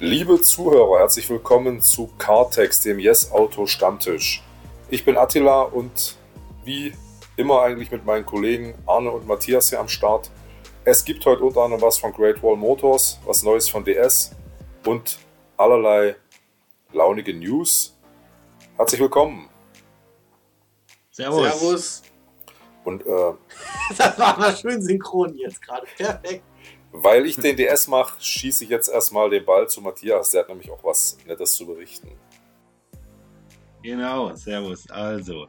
Liebe Zuhörer, herzlich willkommen zu Cartex, dem Yes Auto Stammtisch. Ich bin Attila und wie immer eigentlich mit meinen Kollegen Arne und Matthias hier am Start. Es gibt heute unter anderem was von Great Wall Motors, was Neues von DS und allerlei launige News. Herzlich willkommen. Servus. Servus. Und äh, das war mal schön synchron jetzt gerade. Perfekt. Weil ich den DS mache, schieße ich jetzt erstmal den Ball zu Matthias. Der hat nämlich auch was Nettes zu berichten. Genau, Servus. Also,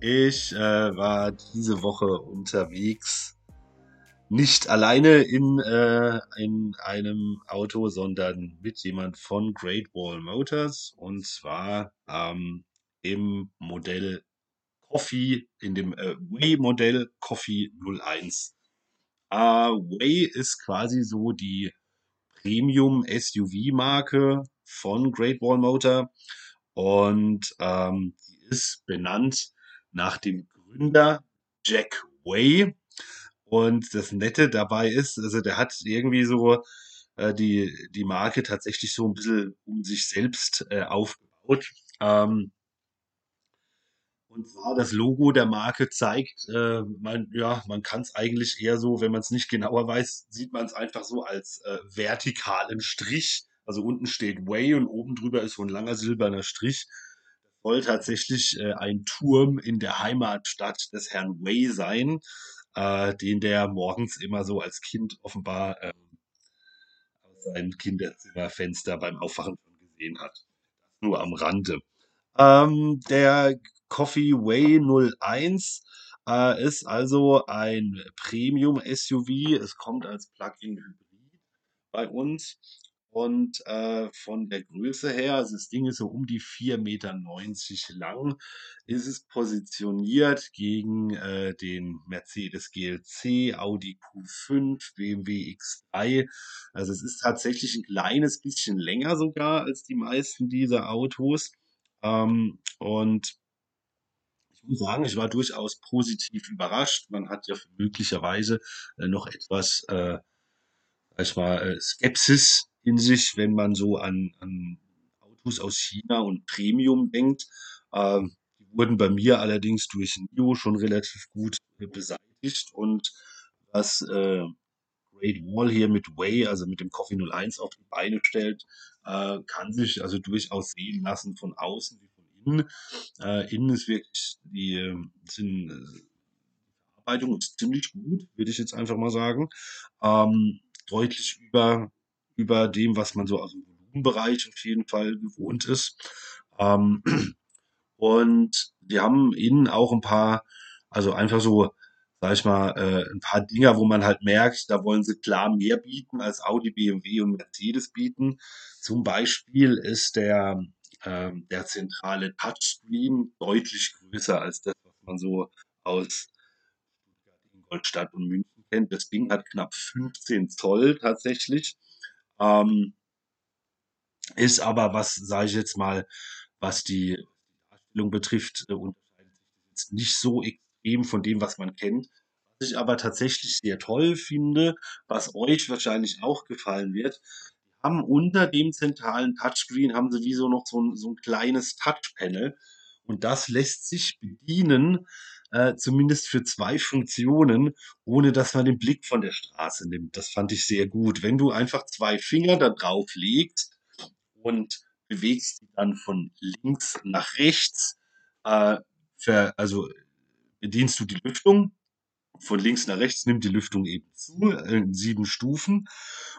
ich äh, war diese Woche unterwegs. Nicht alleine in, äh, in einem Auto, sondern mit jemand von Great Wall Motors. Und zwar ähm, im Modell Coffee, in dem äh, Way-Modell Coffee 01. Äh, Way ist quasi so die Premium-SUV-Marke von Great Wall Motor und ähm, die ist benannt nach dem Gründer Jack Way. Und das Nette dabei ist, also der hat irgendwie so äh, die, die Marke tatsächlich so ein bisschen um sich selbst äh, aufgebaut. Ähm, und zwar das Logo der Marke zeigt, äh, man, ja, man kann es eigentlich eher so, wenn man es nicht genauer weiß, sieht man es einfach so als äh, vertikalen Strich. Also unten steht Way und oben drüber ist so ein langer silberner Strich. Das soll tatsächlich äh, ein Turm in der Heimatstadt des Herrn Way sein, äh, den der morgens immer so als Kind offenbar äh, aus seinem Kinderzimmerfenster beim Aufwachen gesehen hat. Nur am Rande. Ähm, der Coffee Way 01 äh, ist also ein Premium-SUV. Es kommt als Plug-in-Hybrid bei uns. Und äh, von der Größe her, also das Ding ist so um die 4,90 Meter lang, ist es positioniert gegen äh, den Mercedes GLC, Audi Q5, BMW X3. Also es ist tatsächlich ein kleines bisschen länger sogar als die meisten dieser Autos. Ähm, und sagen, ich war durchaus positiv überrascht. Man hat ja möglicherweise äh, noch etwas, äh, ich mal, äh, Skepsis in sich, wenn man so an, an Autos aus China und Premium denkt. Ähm, die wurden bei mir allerdings durch NIO schon relativ gut äh, beseitigt und was äh, Great Wall hier mit Way, also mit dem Coffee 01 auf die Beine stellt, äh, kann sich also durchaus sehen lassen von außen wie innen. Äh, innen ist wirklich die, ähm, sind, äh, die Verarbeitung ist ziemlich gut, würde ich jetzt einfach mal sagen. Ähm, deutlich über, über dem, was man so aus dem Volumenbereich auf jeden Fall gewohnt ist. Ähm, und wir haben innen auch ein paar, also einfach so sag ich mal, äh, ein paar Dinger, wo man halt merkt, da wollen sie klar mehr bieten, als Audi, BMW und Mercedes bieten. Zum Beispiel ist der, äh, der zentrale Touchscreen deutlich größer als das, was man so aus Ingolstadt und München kennt. Das Ding hat knapp 15 Zoll tatsächlich. Ähm, ist aber, was sage ich jetzt mal, was die Darstellung betrifft, äh, unterscheidet sich nicht so extrem von dem, was man kennt. Was ich aber tatsächlich sehr toll finde, was euch wahrscheinlich auch gefallen wird, haben unter dem zentralen Touchscreen haben sie wie so noch so ein, so ein kleines Touchpanel und das lässt sich bedienen, äh, zumindest für zwei Funktionen, ohne dass man den Blick von der Straße nimmt. Das fand ich sehr gut. Wenn du einfach zwei Finger da drauf legst und bewegst die dann von links nach rechts, äh, für, also bedienst du die Lüftung. Von links nach rechts nimmt die Lüftung eben zu, in sieben Stufen.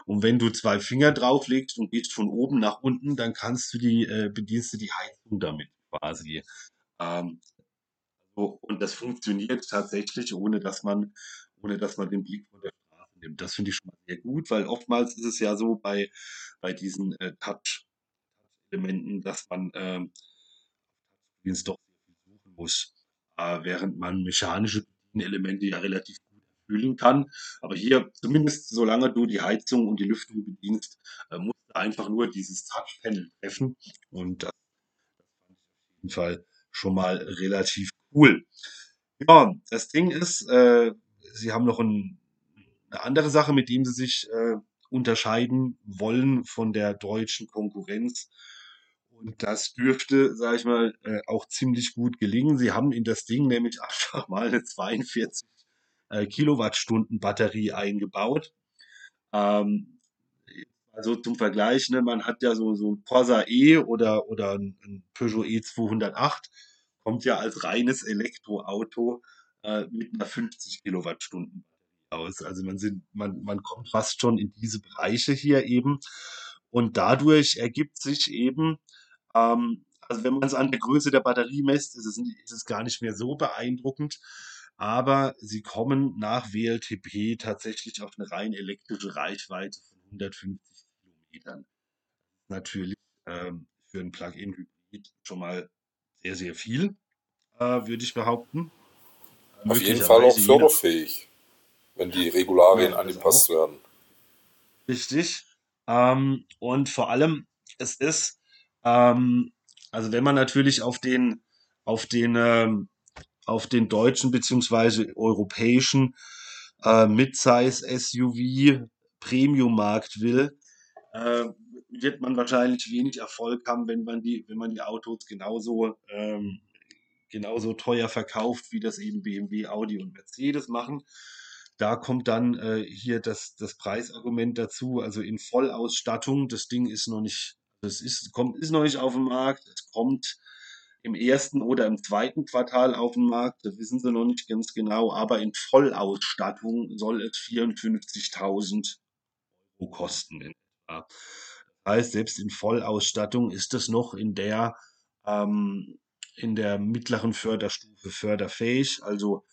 Und wenn du zwei Finger drauflegst und gehst von oben nach unten, dann kannst du die, äh, bedienst du die Heizung damit quasi. Ähm, so, und das funktioniert tatsächlich, ohne dass man, ohne dass man den Blick von der Straße nimmt. Das finde ich schon mal sehr gut, weil oftmals ist es ja so bei, bei diesen äh, Touch-Elementen, dass man ähm, doch suchen muss äh, während man mechanische Elemente ja relativ gut erfüllen kann. Aber hier, zumindest solange du die Heizung und die Lüftung bedienst, äh, musst du einfach nur dieses Touchpanel treffen. Und das, fand ich auf jeden Fall schon mal relativ cool. Ja, das Ding ist, äh, sie haben noch ein, eine andere Sache, mit dem sie sich äh, unterscheiden wollen von der deutschen Konkurrenz. Und das dürfte, sage ich mal, äh, auch ziemlich gut gelingen. Sie haben in das Ding nämlich einfach mal eine 42 äh, Kilowattstunden Batterie eingebaut. Ähm, also zum Vergleich, ne, man hat ja so, ein Corsa E oder, oder ein Peugeot E208, kommt ja als reines Elektroauto äh, mit einer 50 Kilowattstunden aus. Also man, sind, man, man kommt fast schon in diese Bereiche hier eben. Und dadurch ergibt sich eben, ähm, also wenn man es an der Größe der Batterie messt, ist es, ist es gar nicht mehr so beeindruckend. Aber sie kommen nach WLTP tatsächlich auf eine rein elektrische Reichweite von 150 Kilometern. Natürlich ähm, für ein Plug-in-Hybrid schon mal sehr, sehr viel, äh, würde ich behaupten. Auf jeden Fall auch förderfähig, wenn die Regularien ja, angepasst werden. Richtig. Ähm, und vor allem, es ist, ähm, also wenn man natürlich auf den, auf den, ähm, auf den deutschen beziehungsweise europäischen äh, Midsize SUV Premium Markt will, äh, wird man wahrscheinlich wenig Erfolg haben, wenn man die, wenn man die Autos genauso, ähm, genauso teuer verkauft, wie das eben BMW, Audi und Mercedes machen. Da kommt dann äh, hier das, das Preisargument dazu. Also in Vollausstattung, das Ding ist noch nicht, das ist, kommt, ist noch nicht auf dem Markt. Es kommt im ersten oder im zweiten Quartal auf den Markt. Das wissen sie noch nicht ganz genau. Aber in Vollausstattung soll es 54.000 Euro kosten. Das heißt, selbst in Vollausstattung ist es noch in der, ähm, in der mittleren Förderstufe förderfähig. Also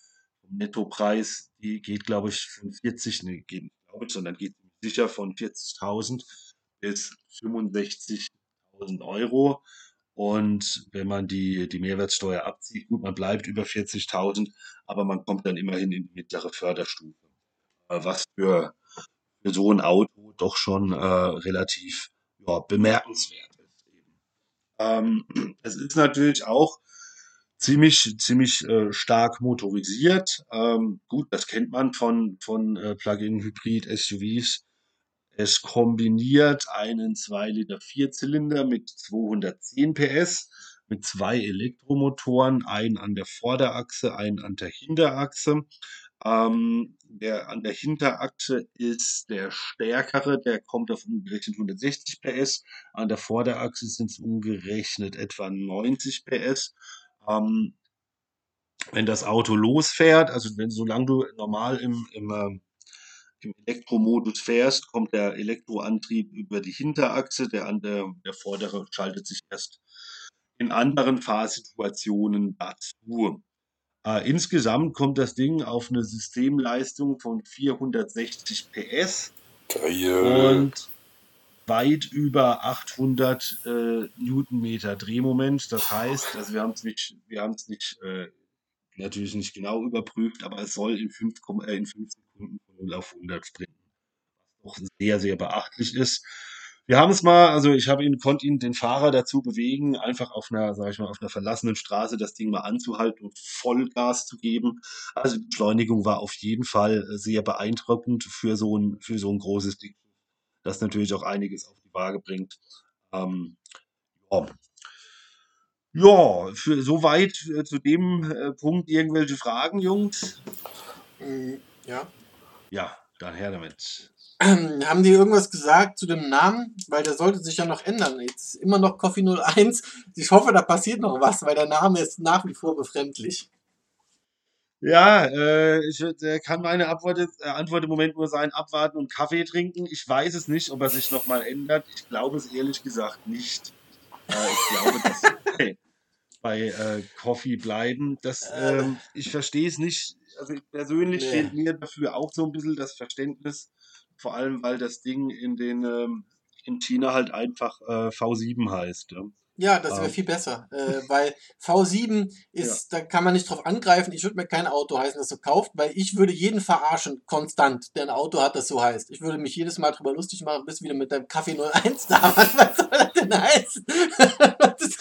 Nettopreis, die geht, glaube ich, von 40, ne, geht nicht, glaube ich, sondern geht sicher von 40.000 bis 65.000 Euro. Und wenn man die, die Mehrwertsteuer abzieht, gut, man bleibt über 40.000, aber man kommt dann immerhin in die mittlere Förderstufe. Was für, für so ein Auto doch schon äh, relativ ja, bemerkenswert ist. Ähm, es ist natürlich auch ziemlich, ziemlich äh, stark motorisiert. Ähm, gut, das kennt man von, von äh, Plug-in-Hybrid-SUVs. Es kombiniert einen 2 Liter Vierzylinder mit 210 PS, mit zwei Elektromotoren, einen an der Vorderachse, einen an der Hinterachse. Ähm, der an der Hinterachse ist der stärkere, der kommt auf umgerechnet 160 PS. An der Vorderachse sind es umgerechnet etwa 90 PS. Ähm, wenn das Auto losfährt, also wenn solange du normal im, im, äh, im Elektromodus fährst, kommt der Elektroantrieb über die Hinterachse, der, der, der vordere schaltet sich erst in anderen Fahrsituationen dazu. Äh, insgesamt kommt das Ding auf eine Systemleistung von 460 PS Geil. und weit über 800 äh, Newtonmeter Drehmoment. Das heißt, also wir haben es nicht, wir haben es nicht, äh, natürlich nicht genau überprüft, aber es soll in 5, äh, in 5 Sekunden 0 auf 100 springen. Was doch sehr, sehr beachtlich ist. Wir haben es mal, also ich habe ihn, konnte ihn den Fahrer dazu bewegen, einfach auf einer, sag ich mal, auf einer verlassenen Straße das Ding mal anzuhalten und Vollgas zu geben. Also die Beschleunigung war auf jeden Fall sehr beeindruckend für so ein, für so ein großes Ding das natürlich auch einiges auf die Waage bringt. Ähm, ja. ja, für soweit äh, zu dem äh, Punkt irgendwelche Fragen, Jungs? Mm, ja. Ja, dann her damit. Ähm, haben die irgendwas gesagt zu dem Namen? Weil der sollte sich ja noch ändern. Jetzt immer noch Coffee 01. Ich hoffe, da passiert noch was, weil der Name ist nach wie vor befremdlich. Ja, äh, ich äh, kann meine Antwort, äh, Antwort im Moment nur sein, abwarten und Kaffee trinken. Ich weiß es nicht, ob er sich nochmal ändert. Ich glaube es ehrlich gesagt nicht. Äh, ich glaube, dass bei, äh, Coffee bleiben. Das, ähm, ich verstehe es nicht. Also persönlich nee. fehlt mir dafür auch so ein bisschen das Verständnis. Vor allem, weil das Ding in den ähm, in China halt einfach äh, V7 heißt. Ja. Ja, das wäre ähm. viel besser, äh, weil V7 ist, ja. da kann man nicht drauf angreifen. Ich würde mir kein Auto heißen, das so kauft, weil ich würde jeden verarschen, konstant, der ein Auto hat, das so heißt. Ich würde mich jedes Mal drüber lustig machen, bis wieder mit deinem Kaffee 01 da. Was soll das denn heißen? das,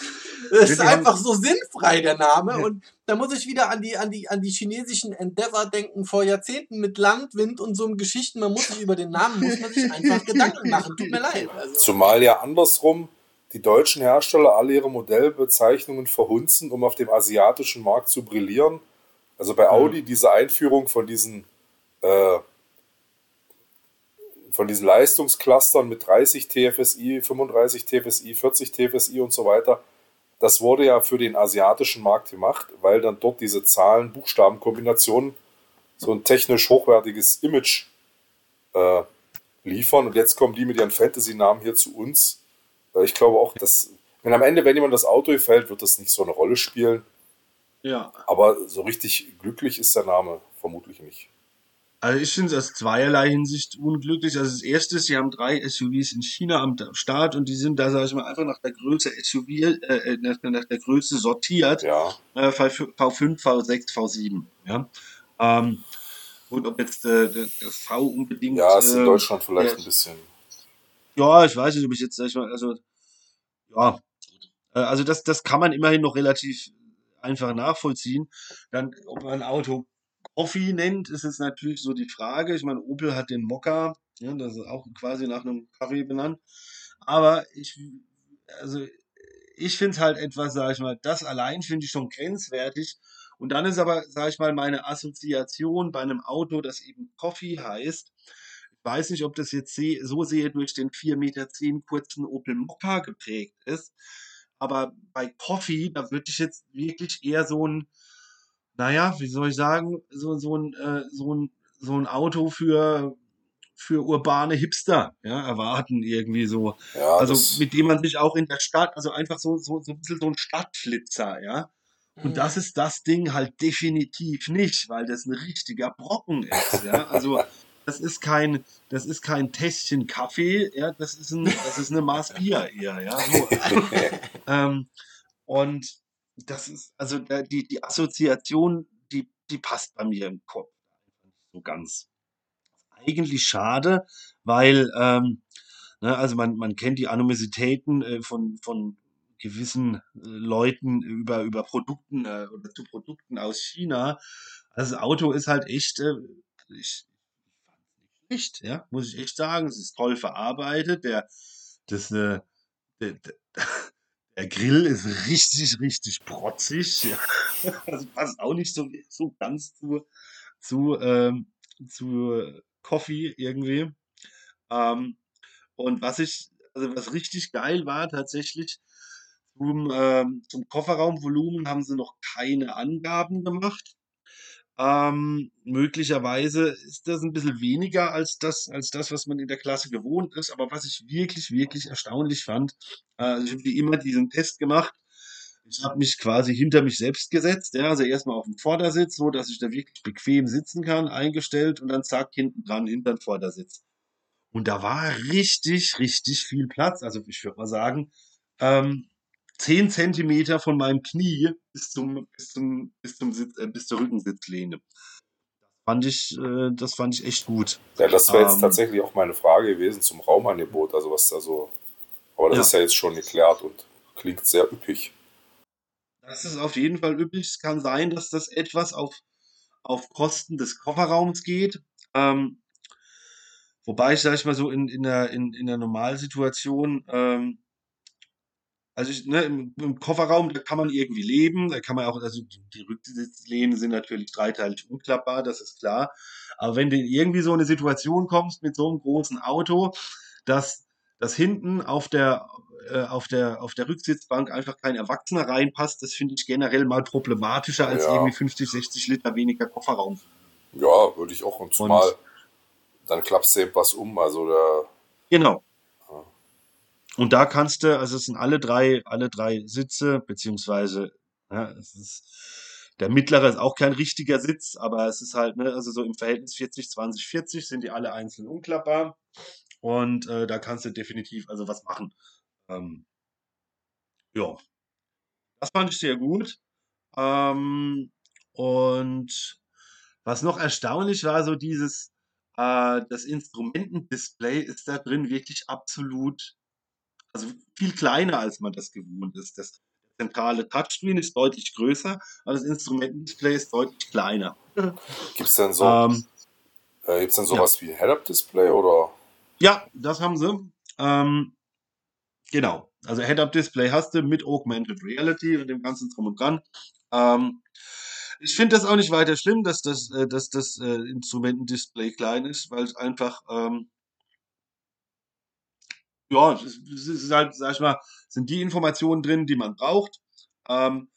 das ist einfach so sinnfrei, der Name. Und da muss ich wieder an die, an die, an die chinesischen Endeavor denken vor Jahrzehnten mit Landwind und so einem Geschichten. Man muss sich über den Namen, muss man sich einfach Gedanken machen. Tut mir leid. Also, Zumal ja andersrum die deutschen Hersteller alle ihre Modellbezeichnungen verhunzen, um auf dem asiatischen Markt zu brillieren. Also bei Audi diese Einführung von diesen äh, von diesen Leistungsclustern mit 30 TFSI, 35 TFSI, 40 TFSI und so weiter, das wurde ja für den asiatischen Markt gemacht, weil dann dort diese Zahlen-Buchstaben-Kombinationen so ein technisch hochwertiges Image äh, liefern. Und jetzt kommen die mit ihren Fantasy-Namen hier zu uns. Äh, ich glaube auch, dass, wenn am Ende, wenn jemand das Auto gefällt, wird das nicht so eine Rolle spielen. Ja. Aber so richtig glücklich ist der Name vermutlich nicht. Also ich finde es aus zweierlei Hinsicht unglücklich. Also das erste, sie haben drei SUVs in China am Start und die sind da, sage ich mal, einfach nach der Größe SUV, äh, nach, nach der Größe sortiert. Ja. Äh, V5, V6, V7. Ja. Ähm, und ob jetzt äh, das V unbedingt. Ja, ist in äh, Deutschland vielleicht ja. ein bisschen. Ja, ich weiß nicht, ob ich jetzt, sag ich mal, also, ja, Äh, also das, das kann man immerhin noch relativ einfach nachvollziehen. Dann, ob man ein Auto Coffee nennt, ist jetzt natürlich so die Frage. Ich meine, Opel hat den Mokka, ja, das ist auch quasi nach einem Kaffee benannt. Aber ich, also, ich finde es halt etwas, sag ich mal, das allein finde ich schon grenzwertig. Und dann ist aber, sag ich mal, meine Assoziation bei einem Auto, das eben Coffee heißt, ich weiß nicht, ob das jetzt so sehe durch den 4,10 Meter kurzen Opel Mokka geprägt ist. Aber bei Coffee, da würde ich jetzt wirklich eher so ein, naja, wie soll ich sagen, so, so, ein, äh, so, ein, so ein Auto für, für urbane Hipster ja, erwarten, irgendwie so. Ja, Also mit dem man sich auch in der Stadt, also einfach so, so, so ein bisschen so ein Stadtflitzer, ja. Und das ist das Ding halt definitiv nicht, weil das ein richtiger Brocken ist, ja. Also das ist kein, das ist kein Tässchen Kaffee, ja, das ist ein, das ist eine Maß Bier eher, ja. So. Ähm, und das ist, also die, die Assoziation, die, die passt bei mir im Kopf so ganz. Eigentlich schade, weil, ähm, ne, also man, man kennt die Animositäten äh, von, von gewissen äh, Leuten über, über Produkten äh, oder zu Produkten aus China. Also das Auto ist halt echt, äh, ich, nicht, ja, muss ich echt sagen. Es ist toll verarbeitet. Der, das, äh, der, der, der Grill ist richtig, richtig protzig. Ja. Also passt auch nicht so, so ganz zu, zu, ähm, zu Coffee irgendwie. Ähm, und was ich, also was richtig geil war tatsächlich, zum, ähm, zum Kofferraumvolumen haben sie noch keine Angaben gemacht. Ähm, möglicherweise ist das ein bisschen weniger als das, als das, was man in der Klasse gewohnt ist. Aber was ich wirklich, wirklich erstaunlich fand, äh, also ich habe wie immer diesen Test gemacht. Ich habe mich quasi hinter mich selbst gesetzt, ja, also erstmal auf den Vordersitz, so dass ich da wirklich bequem sitzen kann, eingestellt und dann zack hinten dran hinter den Vordersitz. Und da war richtig, richtig viel Platz. Also ich würde mal sagen, ähm, 10 Zentimeter von meinem Knie bis zum, bis zum, bis zum Sitz, äh, bis zur Rückensitzlehne. Fand ich, äh, das fand ich echt gut. ja, das wäre jetzt Ähm, tatsächlich auch meine Frage gewesen zum Raumangebot, also was da so. Aber das Ja. ist ja jetzt schon geklärt und klingt sehr üppig. Das ist auf jeden Fall üblich. Es kann sein, dass das etwas auf, auf Kosten des Kofferraums geht. Ähm, wobei ich, sag ich mal so, in, in, der, in, in der Normalsituation, ähm, also ich, ne, im, im Kofferraum, da kann man irgendwie leben, da kann man auch, also die, Rücksitzlehnen sind natürlich dreiteilig unklappbar, das ist klar. Aber wenn du irgendwie so eine Situation kommst mit so einem großen Auto, dass, dass hinten auf der, äh, auf der, auf der Rücksitzbank einfach kein Erwachsener reinpasst, das finde ich generell mal problematischer als Ja. irgendwie 50, 60 Liter weniger Kofferraum. Ja, würde ich auch. Und zumal dann klappst du eben was um. Also der, Genau. Und da kannst du, also es sind alle drei, alle drei Sitze, beziehungsweise, ja, es ist, der mittlere ist auch kein richtiger Sitz, aber es ist halt, ne, also so im Verhältnis 40, 20, 40 sind die alle einzeln unklappbar. Und äh, da kannst du definitiv also was machen. Ähm, ja, das fand ich sehr gut. Ähm, und was noch erstaunlich war, so dieses, äh, das Instrumentendisplay ist da drin wirklich absolut, also viel kleiner, als man das gewohnt ist. Das zentrale Touchscreen ist deutlich größer, aber das Instrumentendisplay ist deutlich kleiner. Gibt es denn so, Ähm, äh, gibt's denn sowas wie Head-Up-Display oder? ja, das haben sie. Ähm, genau. Also Head-Up-Display hast du mit Augmented Reality und dem ganzen Drum und Dran. Ähm, ich finde das auch nicht weiter schlimm, dass das, äh, dass das äh, Instrumentendisplay klein ist, weil es einfach, ähm, ja, es ist, halt, sag ich mal, sind die Informationen drin, die man braucht. Ähm,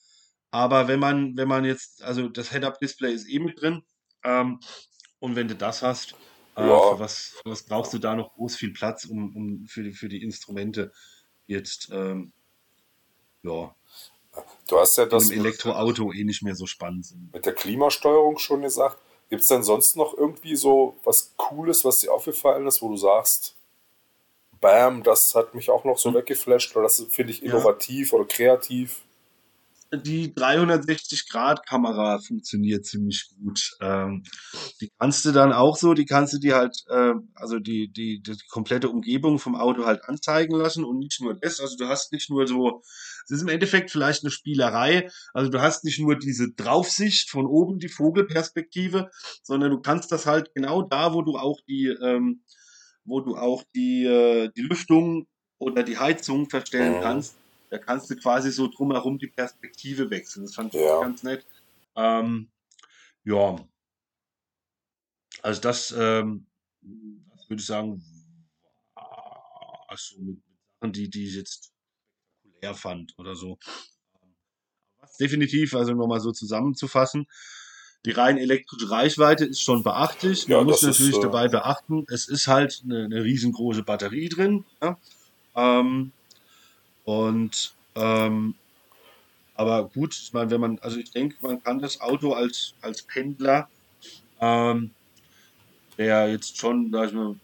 aber wenn man, wenn man jetzt, also das Head-Up-Display ist eh mit drin, ähm, und wenn du das hast, äh, Ja. für was, für was brauchst du da noch groß viel Platz, um, um für, die, für die Instrumente jetzt, ähm, ja, Du hast ja das einem Elektroauto eh nicht mehr so spannend sind. mit der Klimasteuerung schon gesagt. Gibt es denn sonst noch irgendwie so was Cooles, was dir aufgefallen ist, wo du sagst, Bam, das hat mich auch noch so weggeflasht oder das finde ich Ja. innovativ oder kreativ? Die 360-Grad-Kamera funktioniert ziemlich gut. Ähm, die kannst du dann auch so, die kannst du dir halt, äh, also die, die, die komplette Umgebung vom Auto halt anzeigen lassen und nicht nur das. Also du hast nicht nur so, es ist im Endeffekt vielleicht eine Spielerei. Also du hast nicht nur diese Draufsicht von oben, die Vogelperspektive, sondern du kannst das halt genau da, wo du auch die, ähm, wo du auch die, äh, die Lüftung oder die Heizung verstellen Mhm. kannst. Da kannst du quasi so drumherum die Perspektive wechseln. Das fand ich Ja. ganz nett. Ähm, ja. Also das, ähm, das würde ich sagen, war so mit, mit Sachen, die, die ich jetzt spektakulär fand oder so. Was definitiv, also nochmal so zusammenzufassen, die rein elektrische Reichweite ist schon beachtlich. Man Ja, muss das ist, natürlich äh, dabei beachten, es ist halt eine, eine riesengroße Batterie drin. Ja? Ähm, und ähm, aber gut, ich meine, wenn man, also ich denke, man kann das Auto als, als Pendler, ähm, der jetzt schon, sag ich mal,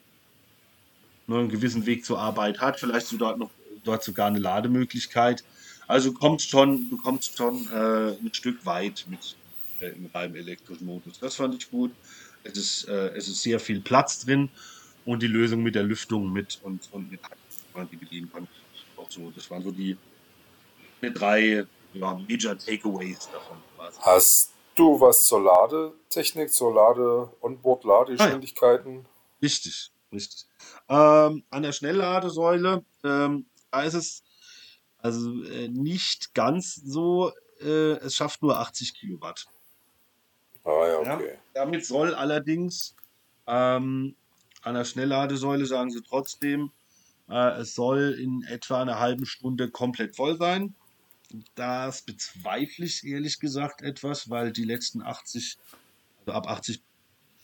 nur einen gewissen Weg zur Arbeit hat, vielleicht so dort noch dort sogar eine Lademöglichkeit. Also kommt schon, du kommst schon äh, ein Stück weit mit äh, im reinen elektrischen Modus. Das fand ich gut. Es ist, äh, es ist sehr viel Platz drin und die Lösung mit der Lüftung mit und, und mit man die bedienen konnte. Auch so, das waren so die, die drei ja, Major Takeaways davon. quasi. Hast du was zur Ladetechnik, zur Lade, Onboard-Ladegeschwindigkeiten? Richtig, richtig. Ähm, an der Schnellladesäule, ähm, da ist es also äh, nicht ganz so, äh, es schafft nur 80 Kilowatt. Ah ja, Ja. okay. Damit soll allerdings ähm, an der Schnellladesäule, sagen sie trotzdem, äh, es soll in etwa einer halben Stunde komplett voll sein. Das bezweifle ich ehrlich gesagt etwas, weil die letzten 80, also ab 80,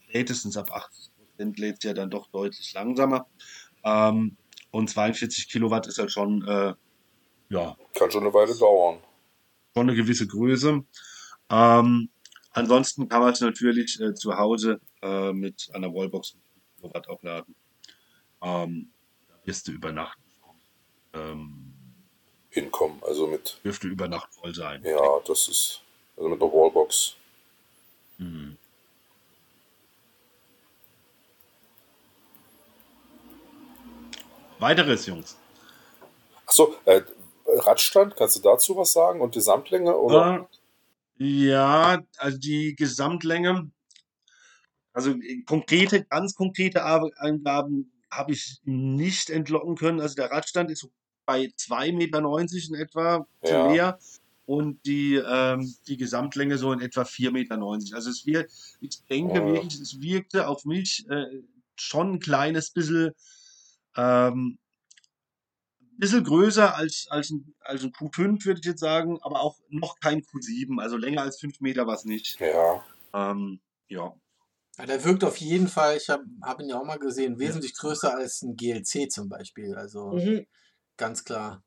spätestens ab 80 Prozent lädt es ja dann doch deutlich langsamer. Ähm, und 42 Kilowatt ist halt schon, äh, ja, Kann schon eine Weile dauern. schon eine gewisse Größe. Ähm, ansonsten kann man es natürlich äh, zu Hause äh, mit einer Wallbox mit 5 Kilowatt auch laden. Ähm, da wirst du über Nacht, ähm, Hinkommen, also mit, dürfte über Nacht voll sein. ja, das ist, also mit der Wallbox. Mhm. Weiteres, Jungs. Achso, äh, Radstand, kannst du dazu was sagen? Und Gesamtlänge? Oder? Äh, ja, also die Gesamtlänge, also äh, konkrete, ganz konkrete Angaben habe ich nicht entlocken können. Also der Radstand ist bei 2,90 Meter in etwa, Ja. mehr. Und die, ähm, die Gesamtlänge so in etwa 4,90 Meter. Also es wir, ich denke Ja. wirklich, es wirkte auf mich äh, schon ein kleines bisschen, ähm, bisschen größer als, als, ein, als ein Q5, würde ich jetzt sagen, aber auch noch kein Q7. Also länger als 5 Meter war es nicht. Ja, Ähm, ja. Ja, der wirkt auf jeden Fall, ich habe hab ihn ja auch mal gesehen, wesentlich größer als ein GLC zum Beispiel. Also ganz klar.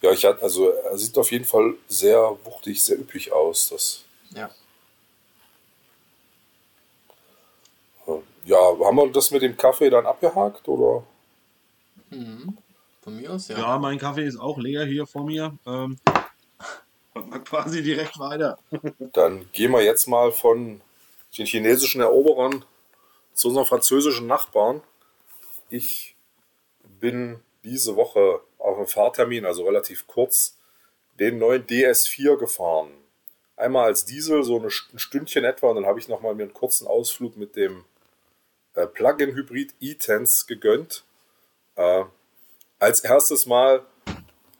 ja, ich hatte, also er sieht auf jeden Fall sehr wuchtig, sehr üppig aus. Das, Ja. ja, haben wir das mit dem Kaffee dann abgehakt oder? Mhm. Von mir aus, ja. ja. mein Kaffee ist auch leer hier vor mir. Ähm, man quasi direkt weiter. Dann gehen wir jetzt mal von den chinesischen Eroberern zu unseren französischen Nachbarn. Ich bin diese Woche auf einem Fahrtermin, also relativ kurz, den neuen DS4 gefahren. Einmal als Diesel, so ein Stündchen etwa, und dann habe ich nochmal mir einen kurzen Ausflug mit dem äh, Plug-in-Hybrid e-Tense gegönnt. Äh, als erstes Mal,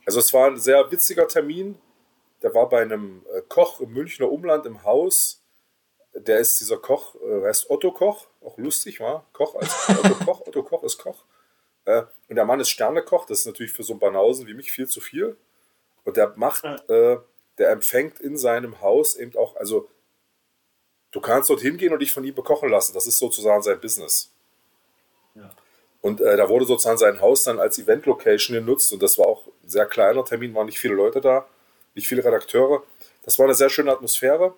also es war ein sehr witziger Termin. Der war bei einem äh, Koch im Münchner Umland im Haus. Der ist dieser Koch, äh, heißt Otto Koch, auch lustig, war Koch als Otto Koch, Otto Koch ist Koch. Äh, und der Mann ist Sternekoch, das ist natürlich für so einen Banausen wie mich viel zu viel. Und der macht, äh, der empfängt in seinem Haus eben auch, also du kannst dort hingehen und dich von ihm bekochen lassen. Das ist sozusagen sein Business. Und äh, da wurde sozusagen sein Haus dann als Event-Location genutzt und das war auch ein sehr kleiner Termin, waren nicht viele Leute da, nicht viele Redakteure. Das war eine sehr schöne Atmosphäre.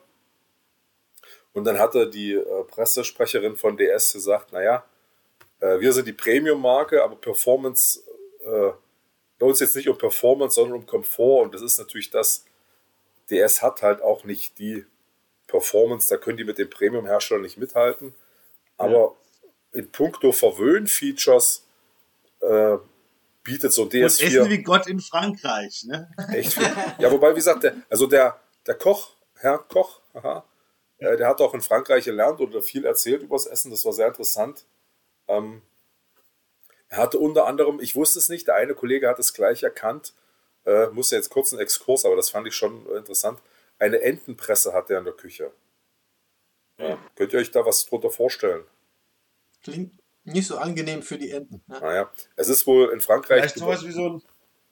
Und dann hatte die äh, Pressesprecherin von DS gesagt, naja, äh, wir sind die Premium-Marke, aber Performance, äh, bei uns jetzt nicht um Performance, sondern um Komfort. Und das ist natürlich das, DS hat halt auch nicht die Performance, da können die mit den Premium-Herstellern nicht mithalten. Aber ja. In puncto Verwöhn-Features äh, bietet so DS4. Und essen wie Gott in Frankreich, ne? Echt viel. Ja, wobei, wie gesagt, der, also der, der Koch, Herr Koch, aha, äh, der hat auch in Frankreich gelernt oder viel erzählt über das Essen, das war sehr interessant. Ähm, er hatte unter anderem, ich wusste es nicht, der eine Kollege hat es gleich erkannt, äh, musste jetzt kurz einen Exkurs, aber das fand ich schon interessant. Eine Entenpresse hat er in der Küche. Ja. Könnt ihr euch da was drunter vorstellen? Klingt nicht so angenehm für die Enten. Ne? Naja, es ist wohl in Frankreich. Vielleicht sowas wie so ein,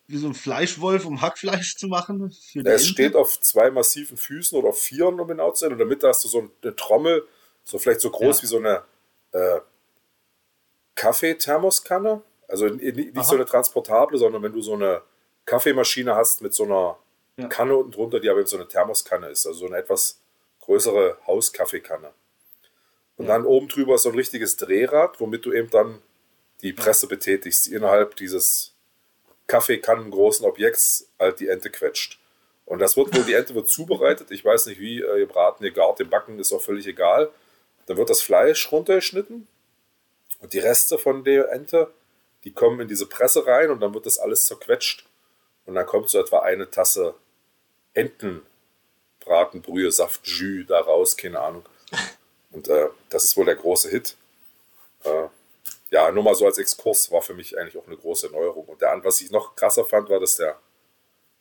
wie so ein Fleischwolf, um Hackfleisch zu machen. es Ente? steht auf zwei massiven Füßen oder vieren, um genau zu sein. Und in der Mitte hast du so eine Trommel, so vielleicht so groß ja. wie so eine äh, Kaffeethermoskanne. Also nicht Aha. so eine transportable, sondern wenn du so eine Kaffeemaschine hast mit so einer ja. Kanne unten drunter, die aber eben so eine Thermoskanne ist, also so eine etwas größere Hauskaffeekanne. Und dann oben drüber ist so ein richtiges Drehrad, womit du eben dann die Presse betätigst, die innerhalb dieses Kaffeekannen großen Objekts halt die Ente quetscht. Und das wird wohl, die Ente wird zubereitet. Ich weiß nicht wie, äh, ihr braten, ihr gart, ihr backen, ist auch völlig egal. Dann wird das Fleisch runtergeschnitten und die Reste von der Ente, die kommen in diese Presse rein und dann wird das alles zerquetscht. Und dann kommt so etwa eine Tasse Entenbratenbrühe, Saft, Jus da raus, keine Ahnung. Und äh, das ist wohl der große Hit. Äh, ja, nur mal so als Exkurs war für mich eigentlich auch eine große Neuerung. Und der, was ich noch krasser fand, war, dass der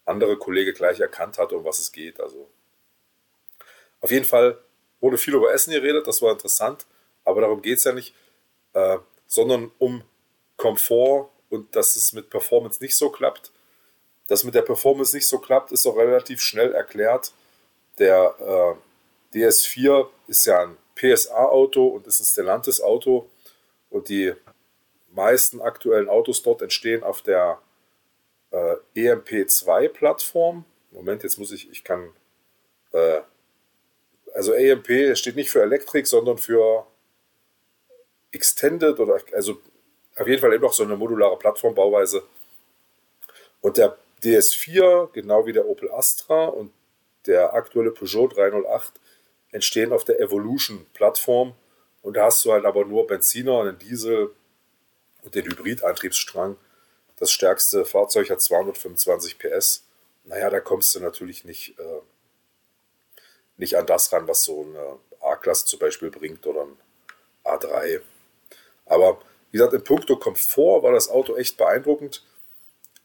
andere Kollege gleich erkannt hatte, um was es geht. Also auf jeden Fall wurde viel über Essen geredet, das war interessant, aber darum geht es ja nicht, äh, sondern um Komfort und dass es mit Performance nicht so klappt. Dass mit der Performance nicht so klappt, ist auch relativ schnell erklärt. Der äh, DS4 ist ja ein PSA-Auto und ist ein Stellantis-Auto und die meisten aktuellen Autos dort entstehen auf der äh, EMP2-Plattform. Moment, jetzt muss ich, ich kann, äh, also EMP steht nicht für Elektrik, sondern für Extended oder, also auf jeden Fall eben noch so eine modulare Plattformbauweise. Und der DS4, genau wie der Opel Astra und der aktuelle Peugeot 308 entstehen auf der Evolution-Plattform. Und da hast du halt aber nur Benziner, einen Diesel und den Hybridantriebsstrang. Das stärkste Fahrzeug hat 225 PS. Naja, da kommst du natürlich nicht, äh, nicht an das ran, was so eine A-Klasse zum Beispiel bringt oder ein A3. Aber wie gesagt, in puncto Komfort war das Auto echt beeindruckend.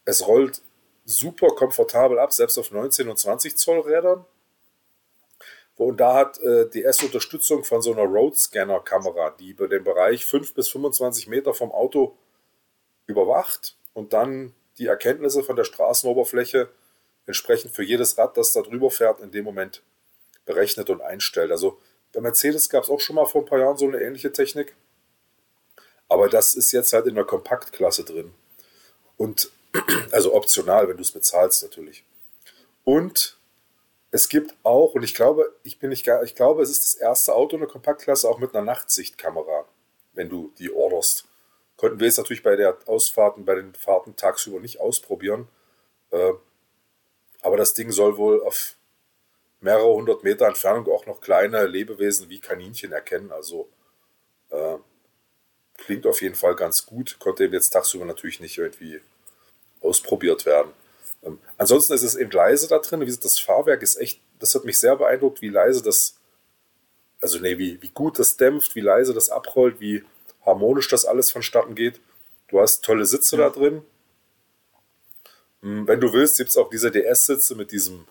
Es rollt super komfortabel ab, selbst auf 19 und 20 Zoll Rädern. Und da hat äh, DS Unterstützung von so einer Road Scanner Kamera, die über den Bereich 5 bis 25 Meter vom Auto überwacht und dann die Erkenntnisse von der Straßenoberfläche entsprechend für jedes Rad, das da drüber fährt, in dem Moment berechnet und einstellt. Also bei Mercedes gab es auch schon mal vor ein paar Jahren so eine ähnliche Technik. Aber das ist jetzt halt in der Kompaktklasse drin. Und also optional, wenn du es bezahlst natürlich. Und es gibt auch, und ich glaube, ich bin nicht gar, ich glaube, es ist das erste Auto in der Kompaktklasse auch mit einer Nachtsichtkamera, wenn du die orderst. Konnten wir jetzt natürlich bei der Ausfahrten, bei den Fahrten tagsüber nicht ausprobieren. Äh, aber das Ding soll wohl auf mehrere hundert Meter Entfernung auch noch kleine Lebewesen wie Kaninchen erkennen. Also äh, klingt auf jeden Fall ganz gut. Konnte eben jetzt tagsüber natürlich nicht irgendwie ausprobiert werden. Ähm, ansonsten ist es eben leise da drin. Wie gesagt, das Fahrwerk ist echt, das hat mich sehr beeindruckt, wie leise das, also nee, wie, wie gut das dämpft, wie leise das abrollt, wie harmonisch das alles vonstatten geht. Du hast tolle Sitze ja. da drin. Hm, wenn du willst, gibt es auch diese DS-Sitze mit diesem